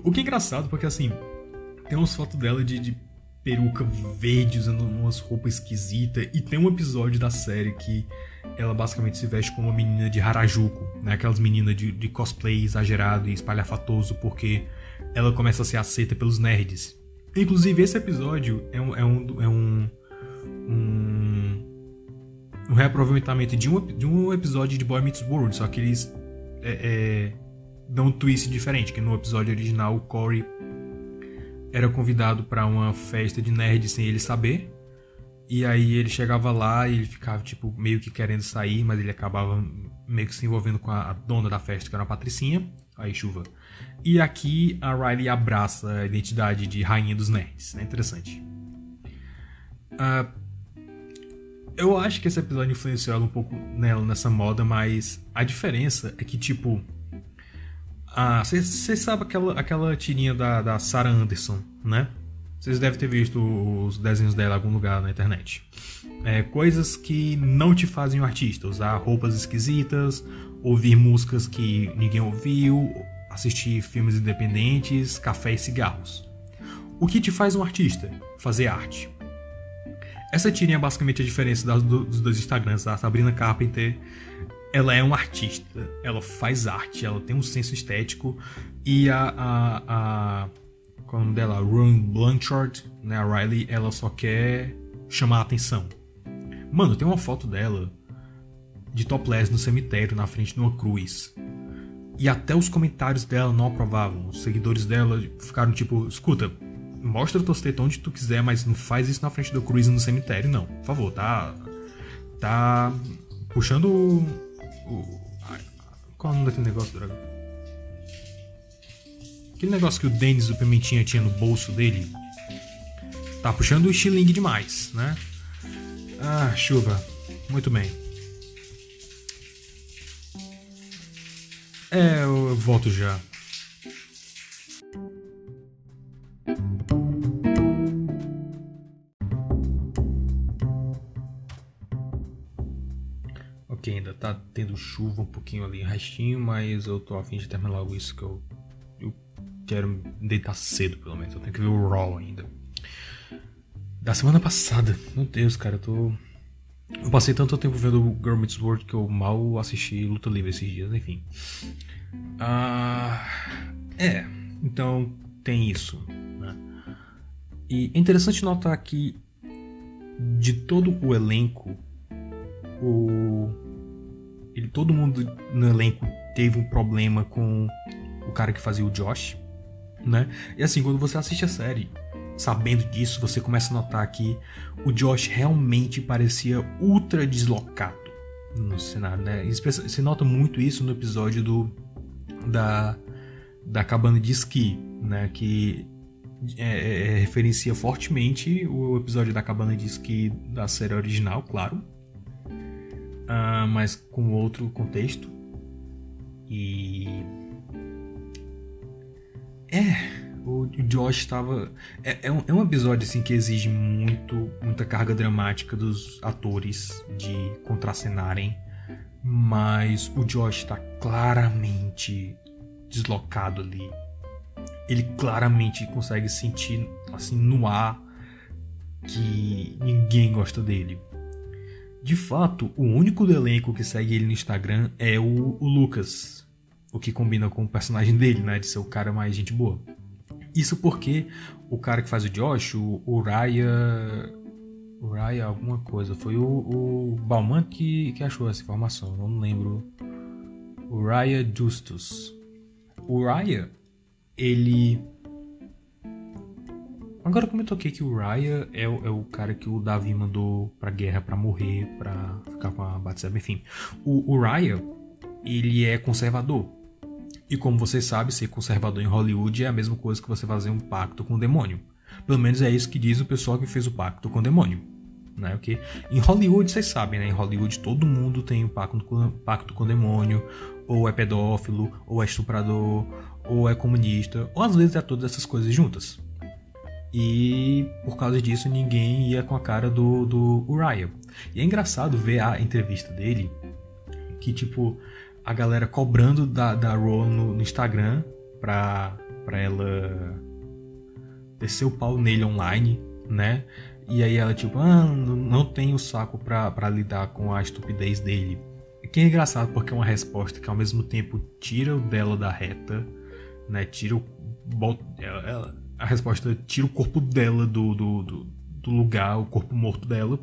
S2: o que é engraçado, porque assim, tem umas fotos dela de, de peruca verde, usando umas roupas esquisitas. E tem um episódio da série que ela basicamente se veste como uma menina de Harajuku, né? Aquelas meninas de, de cosplay exagerado e espalhafatoso, porque ela começa a ser aceita pelos nerds. Inclusive, esse episódio é um, é um, é um, um, um reaproveitamento de um, de um episódio de Boy Meets World, só que eles é, é, dão um twist diferente, que no episódio original o Corey era convidado para uma festa de nerd sem ele saber. E aí ele chegava lá e ele ficava, tipo, meio que querendo sair, mas ele acabava meio que se envolvendo com a, dona da festa, que era a Patricinha. Aí, chuva. E aqui a Riley abraça a identidade de rainha dos nerds. É interessante. Uh, eu acho que esse episódio influenciou ela um pouco nela, nessa moda, mas a diferença é que, tipo, você sabe aquela, aquela tirinha da, da Sarah Anderson, né? Vocês devem ter visto os desenhos dela em algum lugar na internet. É, coisas que não te fazem um artista. Usar roupas esquisitas, ouvir músicas que ninguém ouviu, assistir filmes independentes, café e cigarros. O que te faz um artista? Fazer arte. Essa tirinha é basicamente a diferença das, dos dois Instagrams, da Sabrina Carpenter ela é uma artista, ela faz arte, ela tem um senso estético e a a, a qual é o nome dela, Rune Blanchard, né, a Riley, ela só quer chamar a atenção. Mano, tem uma foto dela de topless no cemitério na frente de uma cruz. E até os comentários dela não aprovavam. Os seguidores dela ficaram tipo, escuta, mostra o teu tetas onde tu quiser, mas não faz isso na frente da cruz e no cemitério, não. Por favor, tá tá puxando o. Qual é o nome daquele negócio, Dragon? Aquele negócio que o Denis, o Pimentinha, tinha no bolso dele. Tá puxando o estilingue demais, né? Ah, chuva. Muito bem. É, eu volto já. Ainda tá tendo chuva um pouquinho ali, restinho, mas eu tô afim de terminar logo isso que eu, eu quero deitar cedo, pelo menos. Eu tenho que ver o Raw ainda. Da semana passada, meu Deus, cara, eu tô. Eu passei tanto tempo vendo o Girl Meets World que eu mal assisti Luta Livre esses dias, enfim. Ah, é, então tem isso. Né? E é interessante notar que de todo o elenco, o ele, todo mundo no elenco teve um problema com o cara que fazia o Josh, né? E assim, quando você assiste a série, sabendo disso, você começa a notar que o Josh realmente parecia ultra deslocado no cenário, né? Você nota muito isso no episódio do da da cabana de esqui, né? Que é, é, é referencia fortemente o episódio da cabana de esqui da série original, claro, uh, mas com outro contexto. E. É. o Josh estava. É, é, um, é um episódio assim que exige muito, muita carga dramática dos atores de contracenarem. Mas o Josh está claramente deslocado ali. Ele claramente consegue sentir assim no ar que ninguém gosta dele. De fato, o único do elenco que segue ele no Instagram é o, o Lucas, o que combina com o personagem dele, né, de ser o cara mais gente boa. Isso porque o cara que faz o Josh, o, o Raya. O Raya alguma coisa. Foi o, o Bauman que, que achou essa informação. Não lembro. O Raya Justus. O Raya, ele. Agora como eu toquei que o Raya é o, é o cara que o Davi mandou pra guerra pra morrer, pra ficar com a Batseba, enfim. O, o Raya, ele é conservador. E como você sabe, ser conservador em Hollywood é a mesma coisa que você fazer um pacto com o demônio. Pelo menos é isso que diz o pessoal que fez o pacto com o demônio. Né? Porque em Hollywood, vocês sabem, né? Em Hollywood todo mundo tem um pacto com, pacto com o demônio, ou é pedófilo, ou é estuprador, ou é comunista, ou às vezes é todas essas coisas juntas. E por causa disso ninguém ia com a cara do, do Uriah. E é engraçado ver a entrevista dele, que tipo, a galera cobrando da, da Ro no, no, Instagram pra, pra ela descer o pau nele online, né? E aí ela, tipo, ah, não tenho saco pra, pra lidar com a estupidez dele. Que é engraçado porque é uma resposta que ao mesmo tempo tira o dela da reta, né? Tira o. Bota, ela, a resposta tira o corpo dela do, do, do, do lugar, o corpo morto dela,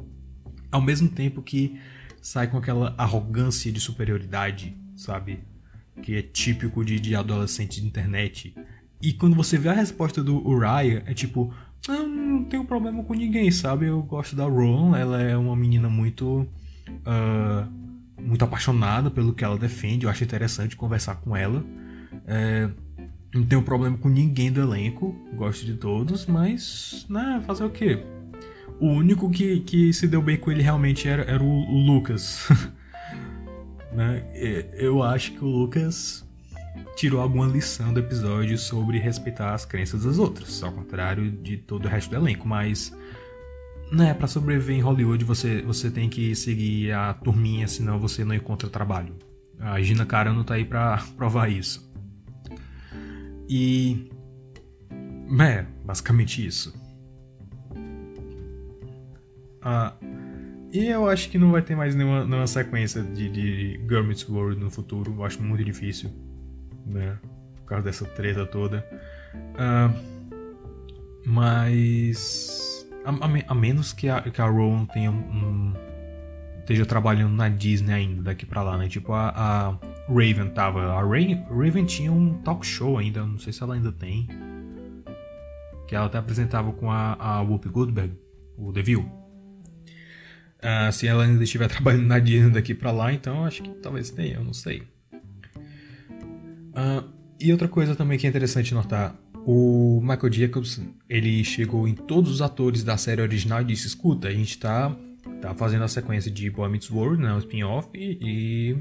S2: ao mesmo tempo que sai com aquela arrogância de superioridade sabe? Que é típico de, de adolescente de internet. E quando você vê a resposta do Uriah, é tipo, ah, não tenho problema com ninguém, sabe? Eu gosto da Ron, ela é uma menina muito. Uh, muito apaixonada pelo que ela defende, eu acho interessante conversar com ela. É, não tenho problema com ninguém do elenco, gosto de todos, mas, né, fazer o quê? O único que, que se deu bem com ele realmente era, era o, Lucas. *laughs* Né? Eu acho que o Lucas tirou alguma lição do episódio sobre respeitar as crenças dos outros, ao contrário de todo o resto do elenco, mas né, para sobreviver em Hollywood você, você tem que seguir a turminha, senão você não encontra trabalho. A Gina Carano tá aí pra *laughs* provar isso. E. É, basicamente isso. Ah, e eu acho que não vai ter mais nenhuma, nenhuma sequência de, de Gurmit's World no futuro. Eu acho muito difícil, né? Por causa dessa treta toda. Uh, mas. A, a, a, menos que a, que a Rowan tenha um, esteja trabalhando na Disney ainda, daqui pra lá, né? Tipo, a, a Raven tava. A Raven, Raven tinha um talk show ainda, não sei se ela ainda tem. Que ela até apresentava com a, a Whoopi Goldberg, o The View. Uh, se ela ainda estiver *laughs* trabalhando na Disney daqui para lá, então acho que talvez tenha, eu não sei. Uh, e outra coisa também que é interessante notar, o Michael Jacobs, ele chegou em todos os atores da série original e disse, escuta, a gente tá, tá fazendo a sequência de Boy Meets World, né, o spin-off, e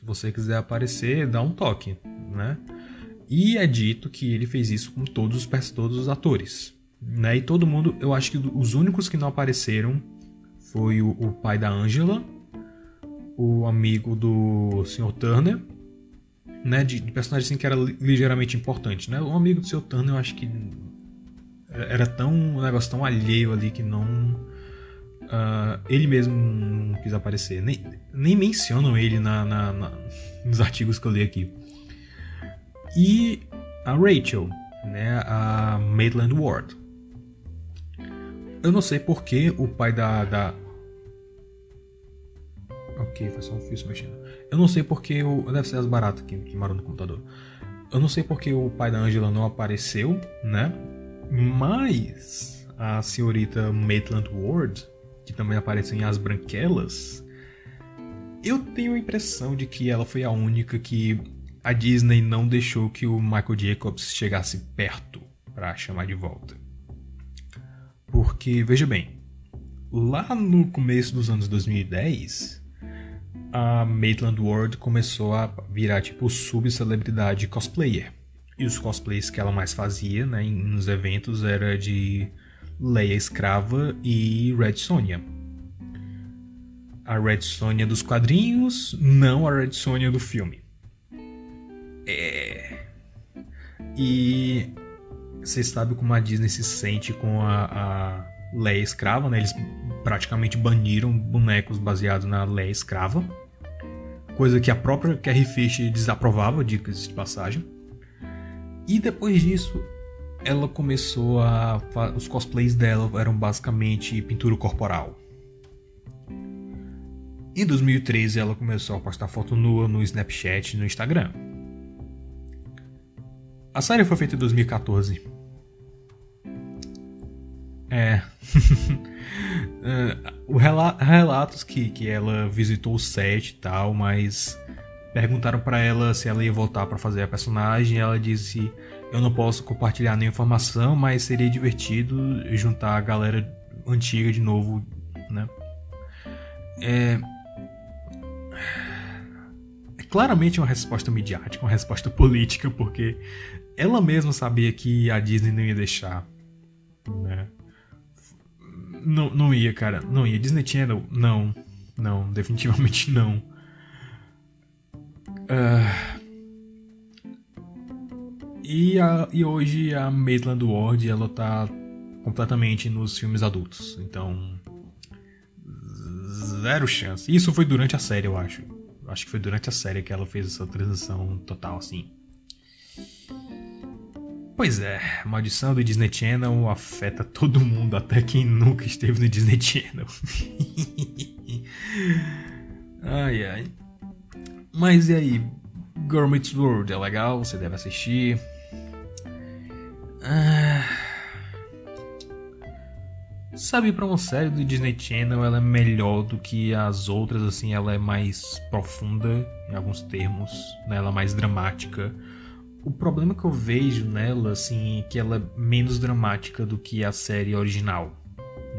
S2: se você quiser aparecer, dá um toque, né? E é dito que ele fez isso com todos os, todos os atores, né? E todo mundo, eu acho que os únicos que não apareceram foi o, o pai da Angela, o amigo do Sr. Turner, né, de, de, personagem assim que era ligeiramente importante, né? O amigo do Sr. Turner eu acho que era tão um negócio tão alheio ali que não uh, ele mesmo não quis aparecer, nem, nem mencionam ele na, na, na, nos artigos que eu li aqui. E a Rachel, né, a Maitland Ward. Eu não sei porque o pai da, da. Ok, foi só um fio se mexendo. Eu não sei porque o. Deve ser as baratas que, que moram no computador. Eu não sei porque o pai da Angela não apareceu, né? Mas a senhorita Maitland Ward, que também apareceu em As Branquelas, eu tenho a impressão de que ela foi a única que a Disney não deixou que o Michael Jacobs chegasse perto para chamar de volta. Porque, veja bem, lá no começo dos anos 2010, a Maitland Ward começou a virar tipo subcelebridade cosplayer. E os cosplays que ela mais fazia, né, nos eventos era de Leia Escrava e Red Sonja. A Red Sonja dos quadrinhos, não a Red Sonja do filme. É. E você sabe como a Disney se sente com a, a Leia Escrava, né? Eles praticamente baniram bonecos baseados na Leia Escrava. Coisa que a própria Carrie Fisher desaprovava, dicas de passagem. E depois disso, ela começou a. Os cosplays dela eram basicamente pintura corporal. Em 2013, ela começou a postar foto nua no Snapchat e no Instagram. A série foi feita em 2014. É. *laughs* é o rela relatos que, que ela visitou o set e tal, mas perguntaram para ela se ela ia voltar para fazer a personagem. Ela disse: Eu não posso compartilhar nenhuma informação, mas seria divertido juntar a galera antiga de novo, né? É, é claramente uma resposta midiática, uma resposta *laughs* política, porque ela mesma sabia que a Disney não ia deixar, né? Não, não ia, cara. Não ia. Disney Channel, não. Não, definitivamente não. Uh, e, a, e hoje a Maitland Ward, ela tá completamente nos filmes adultos. Então, zero chance. Isso foi durante a série, eu acho. Acho que foi durante a série que ela fez essa transição total, assim. Pois é, maldição do Disney Channel afeta todo mundo, até quem nunca esteve no Disney Channel. *laughs* ai ai. Mas e aí? Girl Meets World é legal, você deve assistir. Ah... Sabe, para uma série do Disney Channel ela é melhor do que as outras, assim, ela é mais profunda em alguns termos, né? ela é mais dramática o problema que eu vejo nela, assim, é que ela é menos dramática do que a série original.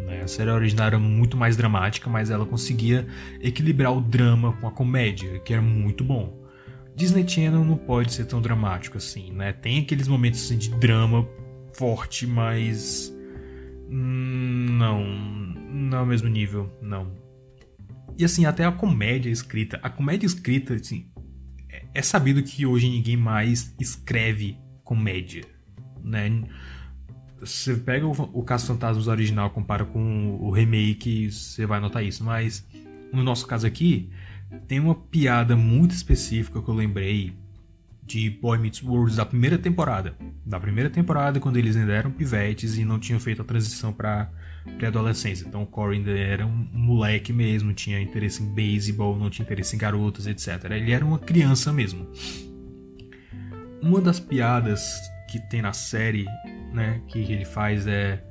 S2: Né? A série original era muito mais dramática, mas ela conseguia equilibrar o drama com a comédia, que era muito bom. Disney Channel não pode ser tão dramático assim, né? Tem aqueles momentos assim, de drama forte, mas. Hum, não. Não é o mesmo nível, não. E assim, até a comédia escrita. A comédia escrita, assim, é sabido que hoje ninguém mais escreve comédia, né? Você pega o, o Caso Fantasmas original, compara com o remake, você vai notar isso. Mas no nosso caso aqui, tem uma piada muito específica que eu lembrei de Boy Meets World da primeira temporada. Da primeira temporada, quando eles ainda eram pivetes e não tinham feito a transição para pré-adolescência. Então o Corey ainda era um moleque mesmo, tinha interesse em beisebol, não tinha interesse em garotas, etc. Ele era uma criança mesmo. Uma das piadas que tem na série, né, que ele faz é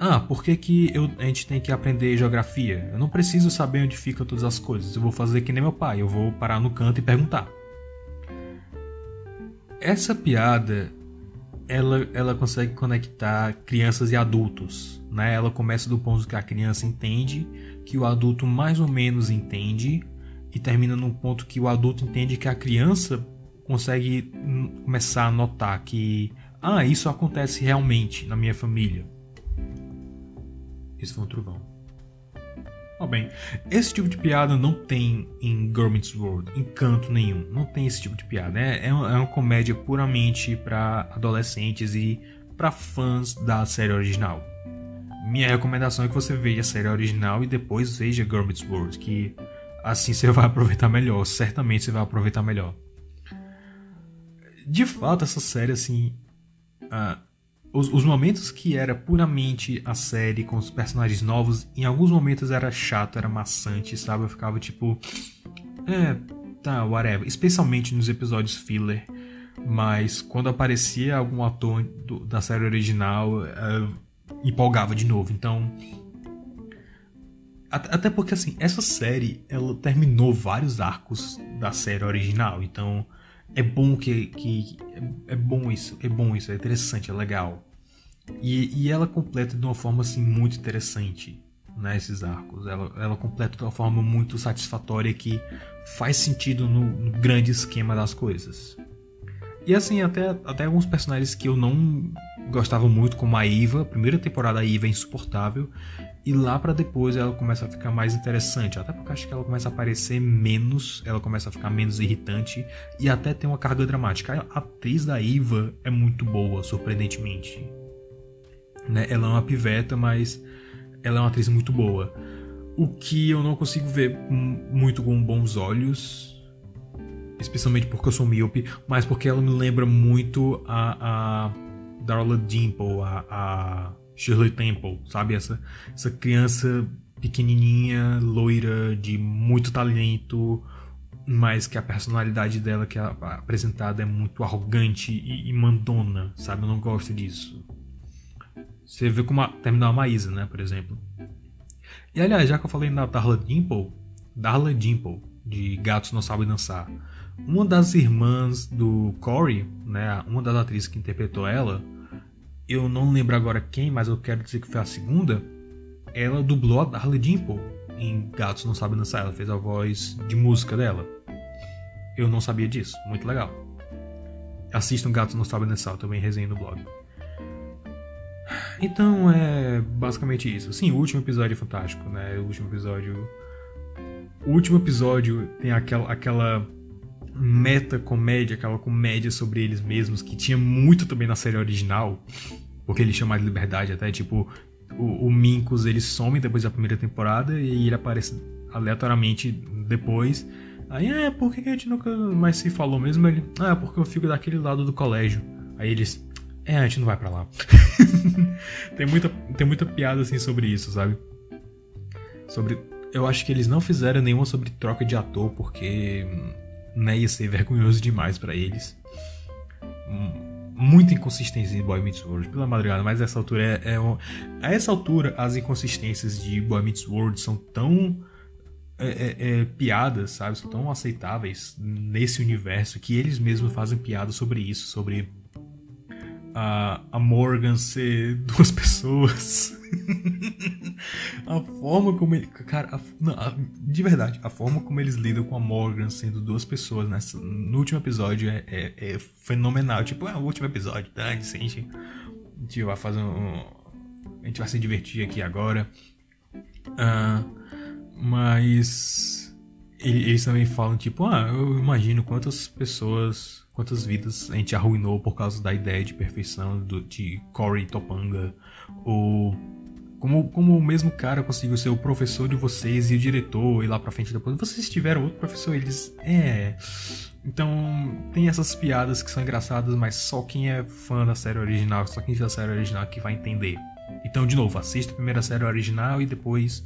S2: ah, por que, que eu, a gente tem que aprender geografia? Eu não preciso saber onde ficam todas as coisas. Eu vou fazer que nem meu pai. Eu vou parar no canto e perguntar. Essa piada, ela, ela consegue conectar crianças e adultos né? Ela começa do ponto que a criança entende, que o adulto mais ou menos entende, e termina no ponto que o adulto entende que a criança consegue começar a notar que ah, isso acontece realmente na minha família. Esse foi um trovão. Oh, bem, esse tipo de piada não tem em Government's World, em canto nenhum. Não tem esse tipo de piada. É, é, uma, é comédia puramente para adolescentes e para fãs da série original minha recomendação é que você veja a série original e depois veja Gurmit's World, que assim você *laughs* vai aproveitar melhor, certamente você vai aproveitar melhor. De fato, essa série, assim. Uh, os, os, momentos que era puramente a série com os personagens novos, em alguns momentos era chato, era maçante, sabe? Eu ficava tipo. É, tá, whatever. Especialmente nos episódios filler. Mas quando aparecia algum ator do, da série original. Uh, empolgava de novo. Então. Até porque, assim, essa série ela terminou vários arcos da série original. Então, é bom que. que é, é bom isso, é bom isso, é interessante, é legal. E, e ela completa de uma forma, assim, muito interessante né, arcos. Ela, ela completa de uma forma muito satisfatória que faz sentido no, no grande esquema das coisas. E assim, até, até alguns personagens que eu não gostava muito, como a Iva. Primeira temporada a Iva é insuportável. E lá para depois ela começa a ficar mais interessante. Até porque acho que ela começa a aparecer menos, ela começa a ficar menos irritante e até tem uma carga dramática. A atriz da Iva é muito boa, surpreendentemente. Né? Ela é uma piveta, mas ela é uma atriz muito boa. O que eu não consigo ver muito com bons olhos especialmente porque eu sou míope, mas porque ela me lembra muito a, a Darla Dimple, a, a Shirley Temple, sabe? Essa, essa criança pequenininha, loira, de muito talento, mas que a personalidade dela que é apresentada é muito arrogante e, e mandona, sabe? Eu não gosto disso. Você vê como a, a Maísa, né, por exemplo. E aliás, já que eu falei na Darla Dimple, Darla Dimple, de Gatos Não Sabem Dançar, uma das irmãs do Corey, né, uma das atrizes que interpretou ela, eu não lembro agora quem, mas eu quero dizer que foi a segunda, ela dublou a Darla Dimple em Gatos Não Sabem Dançar. Ela fez a voz de música dela. Eu não sabia disso. Muito legal. Assistam Gatos Não Sabem Dançar, eu também resenho no blog. Então é basicamente isso. Sim, o último episódio é fantástico, né? O último episódio. O último episódio tem aquela, aquela meta comédia, aquela comédia sobre eles mesmos, que tinha muito também na série original, porque ele chama de liberdade até, tipo, o, o Minkus ele some depois da primeira temporada e ele aparece aleatoriamente depois. Aí, é, por que a gente nunca mais se falou mesmo? Ele, ah, porque eu fico daquele lado do colégio. Aí eles, é, a gente não vai para lá. *laughs* tem, muita, tem muita piada assim sobre isso, sabe? Sobre. Eu acho que eles não fizeram nenhuma sobre troca de ator, porque né, ia ser vergonhoso demais para eles. Muita inconsistência em Boy Meets World, pela madrugada, mas essa altura é, é um... A essa altura, as inconsistências de Boy Meets World são tão é, é, é, piadas, sabe? São tão aceitáveis nesse universo que eles mesmos fazem piada sobre isso, sobre a, a Morgan ser duas *laughs* pessoas. a forma como ele. Cara, a, não, a, de verdade, a forma como eles lidam com a Morgan sendo duas pessoas nessa, no último episódio é, é, é fenomenal. Tipo, é o último episódio, tá? A gente, a gente vai fazer um. A gente vai se divertir aqui agora. Uh, mas. Eles também falam, tipo, ah, eu imagino quantas pessoas quantas vidas a gente arruinou por causa da ideia de perfeição do, de Corey Topanga, ou como, como o mesmo cara conseguiu ser o professor de vocês e o diretor, e lá pra frente depois, vocês tiveram outro professor, eles, é... Então, tem essas piadas que são engraçadas, mas só quem é fã da série original, só quem viu a série original que vai entender. Então, de novo, assista a primeira série original e depois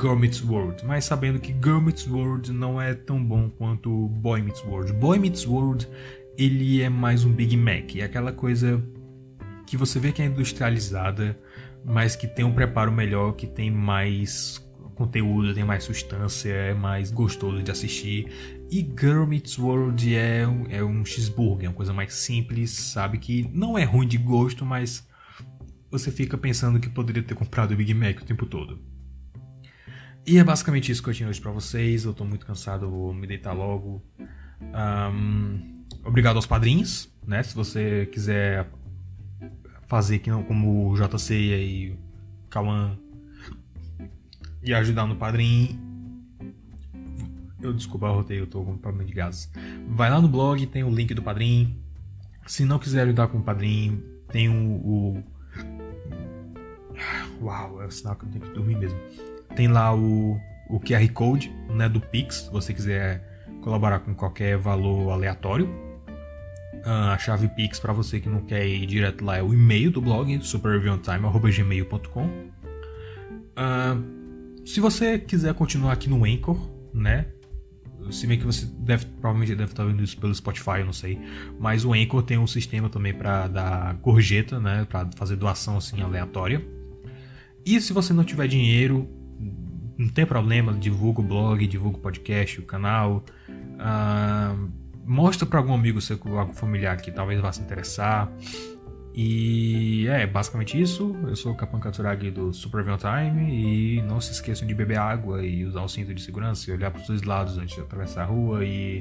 S2: Girl Meets World, mas sabendo que Girl Meets World não é tão bom quanto Boy Meets World. Boy Meets World ele é mais um Big Mac, é aquela coisa que você vê que é industrializada, mas que tem um preparo melhor, que tem mais conteúdo, tem mais substância, é mais gostoso de assistir. E Girl Meets World é um, é um cheeseburger, é uma coisa mais simples, sabe? Que não é ruim de gosto, mas você fica pensando que poderia ter comprado o Big Mac o tempo todo. E é basicamente isso que eu tinha hoje pra vocês. Eu tô muito cansado, vou me deitar logo. Um, obrigado aos padrinhos, né? Se você quiser fazer que não como o JC e Cauã e ajudar no padrinho. Eu desculpa, eu rotei, eu tô com problema de gás. Vai lá no blog, tem o link do padrinho. Se não quiser ajudar com o padrinho, tem o, o... Uau, é o sinal que eu tenho que dormir mesmo. Tem lá o, o QR Code né, do Pix, se você quiser colaborar com qualquer valor aleatório. Ah, a chave Pix para você que não quer ir direto lá é o e-mail do blog, superreviewtime.gmail.com. Uh, ah, se você quiser continuar aqui no Anchor, né? Se bem que você deve, provavelmente deve estar vendo isso pelo Spotify, eu não sei. Mas o Anchor tem um sistema também para dar gorjeta, né? Para fazer doação assim aleatória. E se você não tiver dinheiro, não tem problema, divulga o blog, divulga o podcast, o canal. Uh, mostra para algum amigo seu, algum familiar que talvez vá se interessar. E é basicamente isso. Eu sou o Capan Katsuragi do Super Time e não se esqueçam de beber água e usar o cinto de segurança e olhar para os dois lados antes de atravessar a rua e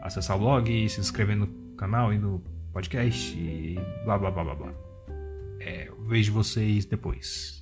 S2: acessar o blog e se inscrever no canal e no podcast e blá blá blá blá blá. É, vejo vocês depois.